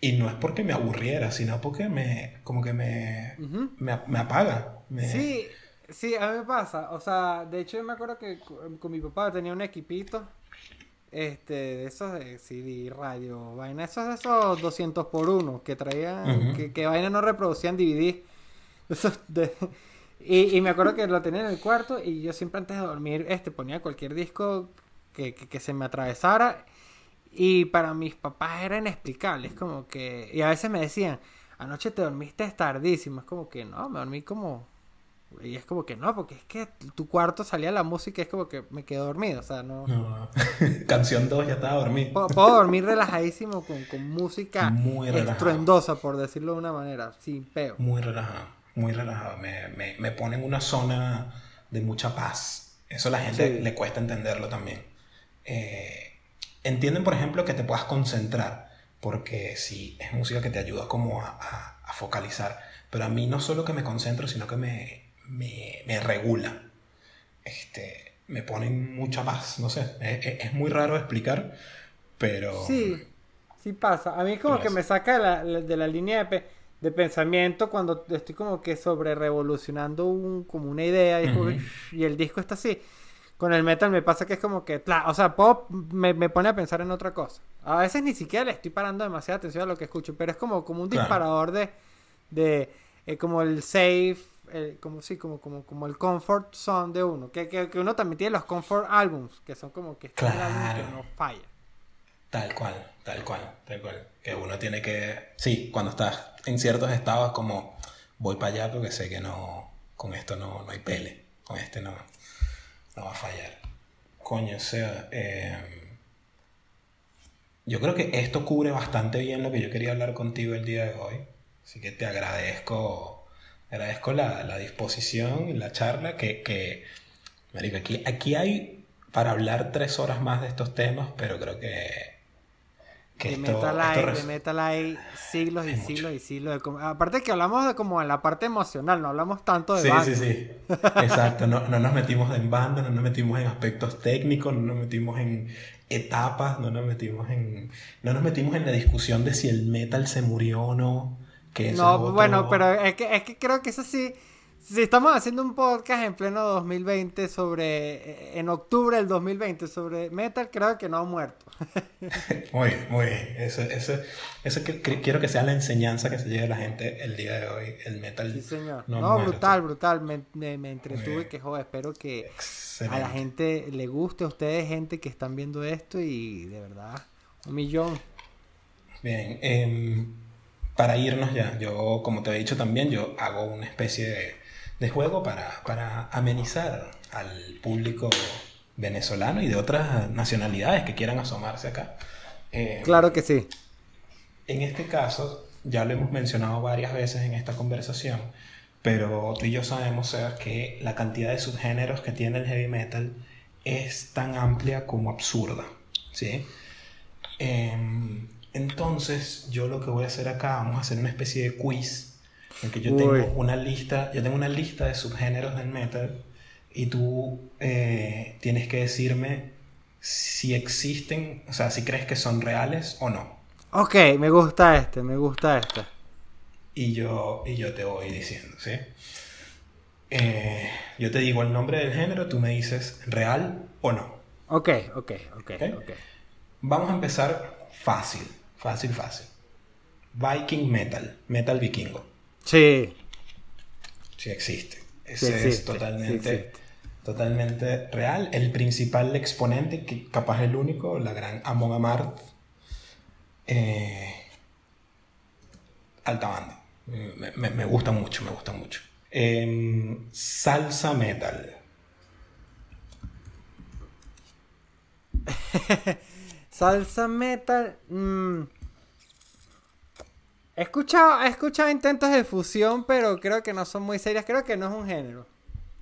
Y no es porque me aburriera, sino porque me, como que me, me, me apaga. me- Sí, sí, a mí me pasa. O sea, de hecho yo me acuerdo que con mi papá tenía un equipito, este, de esos de CD, radio, vaina, esos de esos 200 por 1 que traían, que, que vaina no reproducían DVD. *laughs* Esos de- y, y me acuerdo que lo tenía en el cuarto y yo siempre antes de dormir, este, ponía cualquier disco que, que, que se me atravesara y para mis papás era inexplicable, es como que, y a veces me decían, anoche te dormiste tardísimo, es como que no, me dormí como, y es como que no, porque es que tu cuarto salía la música y es como que me quedo dormido, o sea, no... No. *laughs* Canción 2 ya estaba dormido. Puedo, puedo dormir relajadísimo con, con música Muy estruendosa, por decirlo de una manera, sin peo. Muy relajado, muy relajado. Me, me, me pone en una zona de mucha paz. Eso a la gente Sí. le cuesta entenderlo también. Eh, entienden, por ejemplo, que te puedas concentrar, porque sí, es música que te ayuda como a, a- a focalizar. Pero a mí no solo que me concentro, sino que me, me, me regula. Este, me pone en mucha paz. No sé, es, es- muy raro explicar, pero... Sí, sí pasa. A mí es como que es. me saca de la, de la línea de, de pensamiento cuando estoy como que sobre revolucionando un, como una idea y, que, Ujú. y el disco está así. Con el metal me pasa que es como que, tla, o sea, puedo- me, me pone a pensar en otra cosa. A veces ni siquiera le estoy parando demasiada atención a lo que escucho, pero es como, como un Claro. disparador de, de eh, como el safe, el- como sí, como, como, como el comfort zone de uno. Que, que, que uno también tiene los comfort albums, que son como que este álbum que Claro. no falla. Tal cual, tal cual, tal cual. Que uno tiene que... Sí, cuando estás en ciertos estados como voy para allá porque sé que no... Con esto no, no hay pele. Con este no, no va a fallar. Coño, o sea... eh, yo creo que esto cubre bastante bien lo que yo quería hablar contigo el día de hoy. Así que te agradezco... Agradezco la, la disposición y la charla que... que marico, aquí, aquí hay para hablar tres horas más de estos temas, pero creo que... que de esto- metal hay, res- de metal siglos y mucho. siglos y siglos de aparte que hablamos de como en la parte emocional no hablamos tanto de Sí, sí, sí. *laughs* Exacto. No, no nos metimos en banda, no nos metimos en aspectos técnicos, no nos metimos en etapas, no nos metimos en. No nos metimos en la discusión de si el metal se murió o no. Que no bueno pero es que es que creo que eso sí si estamos haciendo un podcast en pleno 2020 sobre eh, en octubre del 2020 sobre metal creo que no ha muerto *laughs* Muy muy bien. Eso, eso, eso que, que- quiero que sea la enseñanza que se lleve a la gente el día de hoy. El metal. sí señor no brutal brutal me, me, me entretuve que joder espero que a la gente le guste a ustedes gente que están viendo esto y de verdad un millón Bien, em, para irnos ya, yo como te he dicho también, yo hago una especie de, de juego para, para amenizar al público venezolano y de otras nacionalidades que quieran asomarse acá. Em, claro que sí En este caso, ya lo hemos mencionado varias veces en esta conversación, pero tú y yo sabemos, Sebas, que la cantidad de subgéneros que tiene el heavy metal es tan amplia como absurda, ¿sí? Em, entonces, yo lo que voy a hacer acá, vamos a hacer una especie de quiz, en que yo Uy. tengo una lista, yo tengo una lista de subgéneros del metal y tú eh, tienes que decirme si existen, o sea, si crees que son reales o no. Ok, me gusta este, me gusta este. y yo, y yo te voy diciendo, ¿sí? Eh, yo te digo el nombre del género, tú me dices real o no. Ok, ok, ok, ok. Vamos a empezar fácil, fácil, fácil. Viking Metal, Metal Vikingo. Sí. Sí existe. Ese es totalmente, totalmente real. El principal exponente, que capaz el único, la gran Amon Amarth. Eh, alta banda. Me, gusta mucho, me gusta mucho. Em, salsa metal. *laughs* salsa metal. Mm, He escuchado, he escuchado intentos de fusión, pero creo que no son muy serias. Creo que no es un género.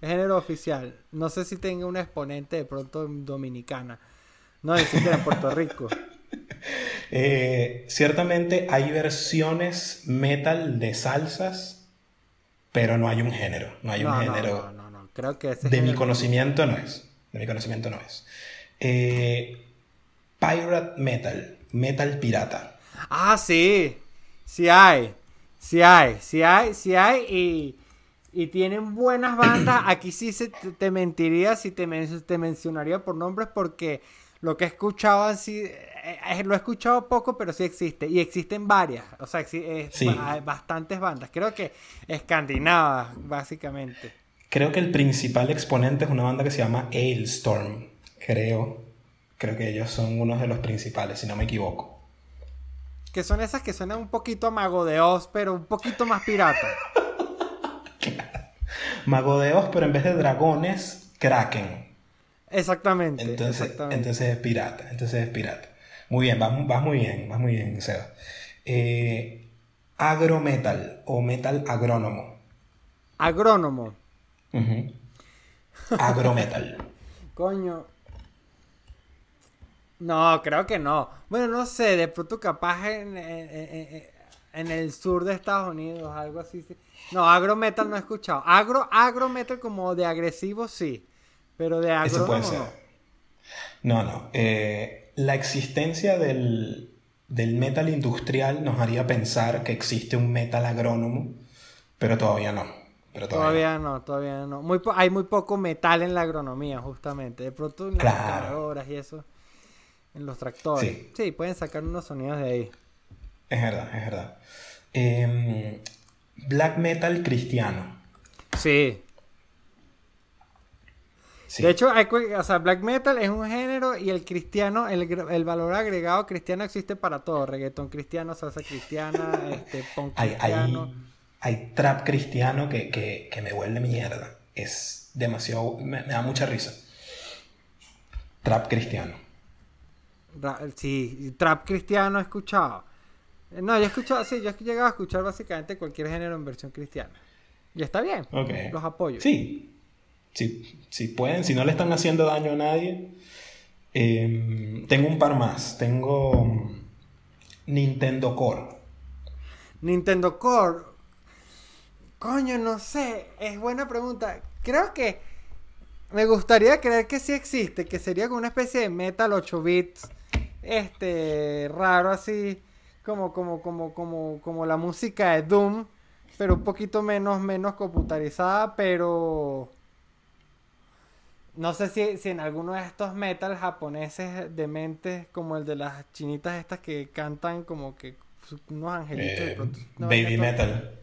Es género oficial. No sé si tenga una exponente de pronto dominicana. No, ni siquiera en Puerto Rico. *laughs* Eh, ciertamente hay versiones metal de salsas, pero no hay un género. No hay un género. No, no, no, Creo que de mi conocimiento no es. De mi conocimiento no es. Eh, pirate metal. Metal pirata. Ah, sí. Sí hay, sí hay, sí hay, sí hay y, tienen buenas bandas. *clears throat* Aquí sí se te, mentiría si te, te, mencionaría por nombres porque lo que he escuchado así, eh, eh, lo he escuchado poco, pero sí existe. Y existen varias, o sea, hay bastantes bandas. Creo que escandinavas, básicamente. Creo que el principal exponente es una banda que se llama Ailstorm, creo. Creo que ellos son uno de los principales, si no me equivoco que son esas que suenan un poquito a Mago de Oz, pero un poquito más pirata. *laughs* Mago de Oz, pero en vez de dragones, kraken. Exactamente. Entonces, entonces es pirata, entonces es pirata. Muy bien, vas, muy bien, vas muy bien, Seba. Eh, agrometal o metal agrónomo. Agrónomo. Agrometal. *laughs* Coño, no, creo que no. Bueno, no sé, de pronto capaz en, en, el sur de Estados Unidos, algo así. No, agro metal no he escuchado. Agro, agro metal como de agresivo sí, pero de agro no. No, no. Eh, la existencia del, del metal industrial nos haría pensar que existe un metal agrónomo, pero todavía no. Pero todavía, no. todavía no. Muy hay muy poco metal en la agronomía, justamente. De pronto en las y eso en los tractores. Sí. pueden sacar unos sonidos de ahí. Es verdad, es verdad. Em, black metal cristiano. Sí. De hecho, hay, o sea, black metal es un género y el cristiano, el, valor agregado cristiano existe para todo. Reggaeton cristiano, salsa cristiana, *laughs* este, punk cristiano. Hay, trap cristiano que, me vuelve mierda. Es demasiado... me da mucha risa. Trap cristiano. Sí, trap cristiano he escuchado. Eh, no, yo he escuchado, sí, yo he llegado a escuchar básicamente cualquier género en versión cristiana. Y está bien. Los apoyo. Sí. Si pueden, si no le están haciendo daño a nadie. Em, tengo un par más. Tengo mm, Nintendo Core. Nintendo Core. Coño, no sé. Es buena pregunta. Creo que me gustaría creer que sí existe, que sería como una especie de metal 8 bits este raro así como como como como como la música de Doom, pero un poquito menos menos computarizada, pero no sé si, si en alguno de estos metal japoneses de mentes como el de las chinitas estas que cantan como que unos angelitos eh, baby metal.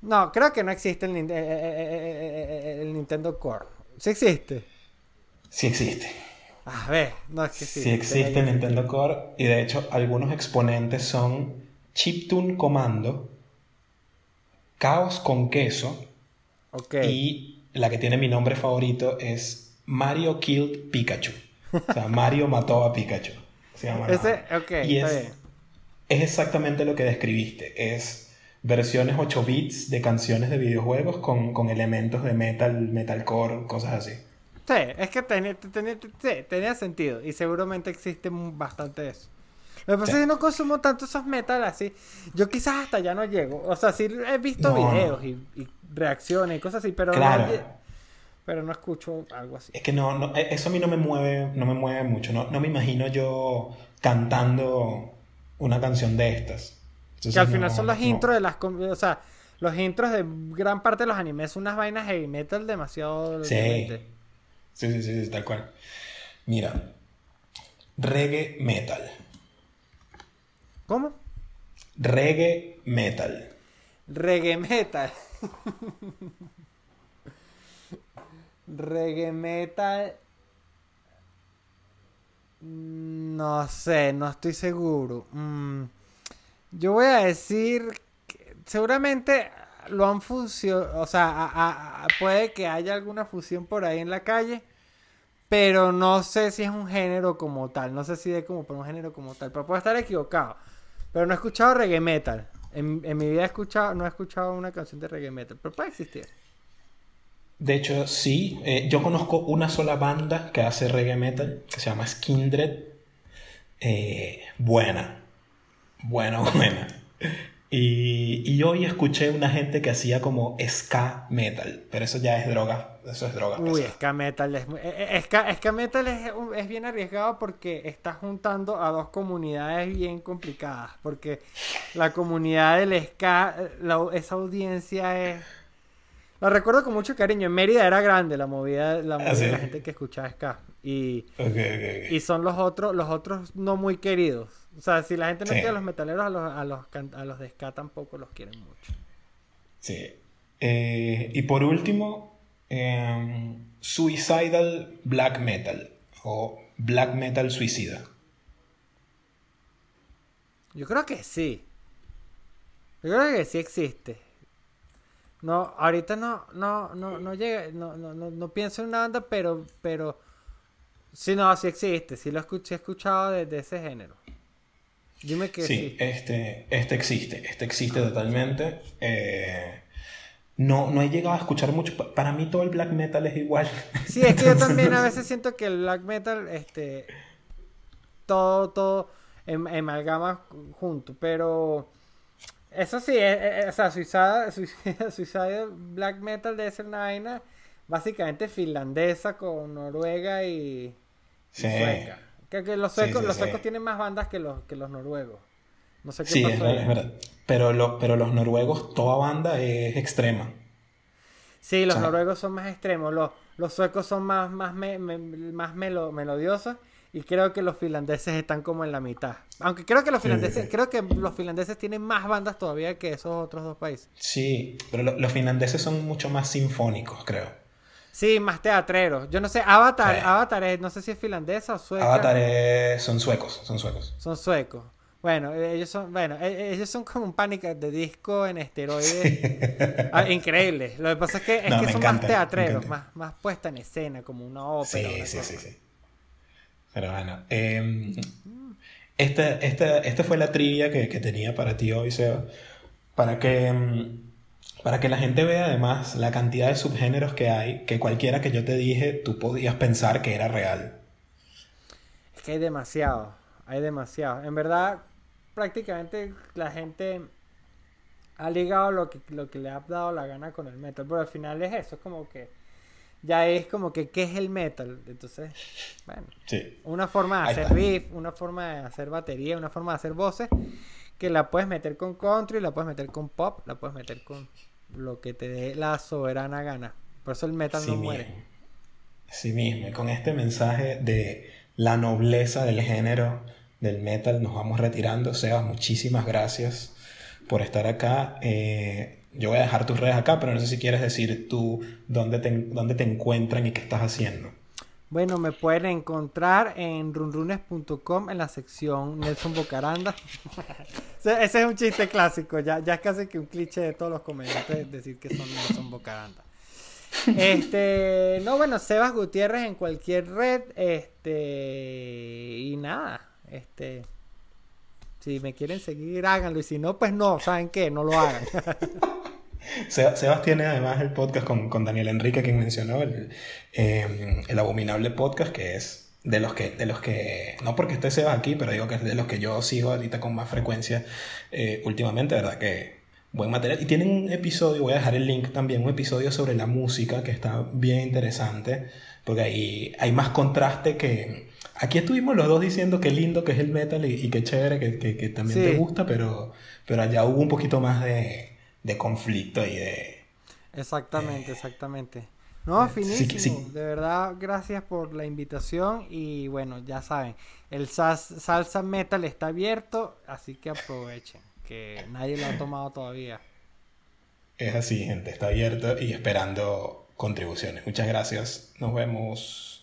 No, creo que no existe el, eh, eh, el Nintendo Core. ¿Sí existe? Sí existe. A ver, no es que sí. Sí existe Nintendo Core y de hecho algunos exponentes son Chiptune Commando, Caos con Queso y la que tiene mi nombre favorito es Mario Killed Pikachu. O sea, Mario *laughs* mató a Pikachu. Se llama Ese, y es, es exactamente lo que describiste. Es versiones 8 bits de canciones de videojuegos con, con elementos de metal, metalcore, cosas así. Sí, es que tenía, tenía, sentido y seguramente existe bastante de eso. Lo que pasa es que no consumo tanto esos metal así. Yo quizás hasta ya no llego. O sea, sí he visto videos y, reacciones y cosas así, pero no, pero no escucho algo así. Es que no, e, eso a mí no me mueve, no me mueve mucho. No, no me imagino yo cantando una canción de estas. que al final son las intros de las... O sea, los intros de gran parte de los animes son unas vainas heavy metal demasiado. Sí. Sí, sí, sí, sí, tal cual. Mira, reggae metal. ¿Cómo? Reggae metal. Reggae metal. *laughs* Reggae metal. Mm, No sé, no estoy seguro. Mm, Yo voy a decir que seguramente lo han fusionado, o sea, puede que haya alguna fusión por ahí en la calle, pero no sé si es un género como tal, no sé si es como por un género como tal, pero puedo estar equivocado. Pero no he escuchado reggae metal. En, en mi vida he escuchado, no he escuchado una canción de reggae metal, pero puede existir. De hecho, sí, eh, yo conozco una sola banda que hace reggae metal, que se llama Skindred. Eh, buena, buena, *laughs* buena. Y, y hoy escuché una gente que hacía como ska metal, pero eso ya es droga, eso es droga. Uy, pesada. ska metal es, eh, eh, ska, ska metal es, es bien arriesgado porque está juntando a dos comunidades bien complicadas. Porque la comunidad del ska, la- esa audiencia es... La recuerdo con mucho cariño. En Mérida era grande la movida, la movida ¿Ah, sí? de la gente que escuchaba ska. Y, y son los otros, los otros no muy queridos. O sea, si la gente no Sí. quiere a los metaleros, a los, a los, a los de ska tampoco los quieren mucho. Sí. Eh, y por último, em, Suicidal Black Metal o Black Metal Suicida. Yo creo que sí. Yo creo que sí existe. No, ahorita no, no, no, no llega, no, no, no, no pienso en una banda, pero, pero, sí, no, sí existe, sí lo escuché, he escuchado de, de ese género. Dime que Sí, sí. este, este existe, este existe totalmente. Eh, no, no he llegado a escuchar mucho. Pa- Para mí todo el black metal es igual. *laughs* Sí, es que yo también a veces siento que el black metal, este, todo, todo em- amalgama junto, pero eso sí, eh, eh, o sea, Suicide *laughs* Black Metal debe ser una vaina básicamente finlandesa con Noruega y, sueca. Que, que los suecos, sí, los sí. suecos tienen más bandas que los, que los noruegos. No sé qué Sí, es, es verdad. Pero, lo- pero los noruegos, toda banda es extrema. Sí, los O sea- noruegos son más extremos, los, los suecos son más, más, me- me- más melo- melodiosos y creo que los finlandeses están como en la mitad. Aunque creo que los finlandeses, sí. creo que los finlandeses tienen más bandas todavía que esos otros dos países. Sí, pero lo- los finlandeses son mucho más sinfónicos, creo. Sí, más teatreros. Yo no sé, Avatar, Sí. Avatar es, no sé si es finlandesa o sueca. Avatar es- son suecos, son suecos. Son suecos. Bueno, eh, ellos son, bueno, eh, ellos son como un pánico de disco en esteroides. *laughs* Ah, increíble. Lo que pasa es que, es No, que son encanta, más teatreros, más, más puesta en escena, como una Sí, ópera. sí, cosa. sí, sí. Pero bueno, eh, esta, esta, esta fue la trivia que, que tenía para ti hoy, Seba. Para que, mm, para que la gente vea además la cantidad de subgéneros que hay, que cualquiera que yo te dije, tú podías pensar que era real. Es que hay demasiado, hay demasiado. En verdad, prácticamente la gente ha ligado lo que, lo que le ha dado la gana con el metal, pero al final es eso, es como que ya es como que qué es el metal. Entonces, bueno, Sí. una forma de hacer riff, una forma de hacer batería, una forma de hacer voces, que la puedes meter con country, la puedes meter con pop, la puedes meter con lo que te dé la soberana gana. Por eso el metal Sí no mismo. muere. Sí mismo. Y con este mensaje de la nobleza del género del metal nos vamos retirando. Sebas, muchísimas gracias por estar acá. Eh, yo voy a dejar tus redes acá, pero no sé si quieres decir tú dónde te, dónde te encuentran y qué estás haciendo. Bueno, me pueden encontrar en runrunes.com en la sección Nelson Bocaranda. *laughs* ese, es un chiste clásico, ya, ya es casi que un cliché de todos los comediantes decir que son Nelson Bocaranda. Este, no, bueno, Sebas Gutiérrez en cualquier red, este, y nada, este, si me quieren seguir, háganlo, y si no, pues no, ¿saben qué? No lo hagan. *laughs* Seba- Sebas tiene además el podcast con, con Daniel Enrique, quien mencionó, el, eh, el abominable podcast, que es de los que, de los que, no porque esté Sebas aquí, pero digo que es de los que yo sigo ahorita con más frecuencia eh, últimamente, ¿verdad? Que buen material. Y tienen un episodio, voy a dejar el link también, un episodio sobre la música que está bien interesante, porque ahí hay más contraste que... Aquí estuvimos los dos diciendo qué lindo que es el metal y, y qué chévere que, que- que también Sí. te gusta, pero, pero allá hubo un poquito más de, de conflicto y de... Exactamente, exactamente. No, finísimo. De verdad, gracias por la invitación. Y bueno, ya saben, el salsa metal está abierto, así que aprovechen, que nadie lo ha tomado todavía. Es así, gente, está abierto y esperando contribuciones. Muchas gracias. Nos vemos.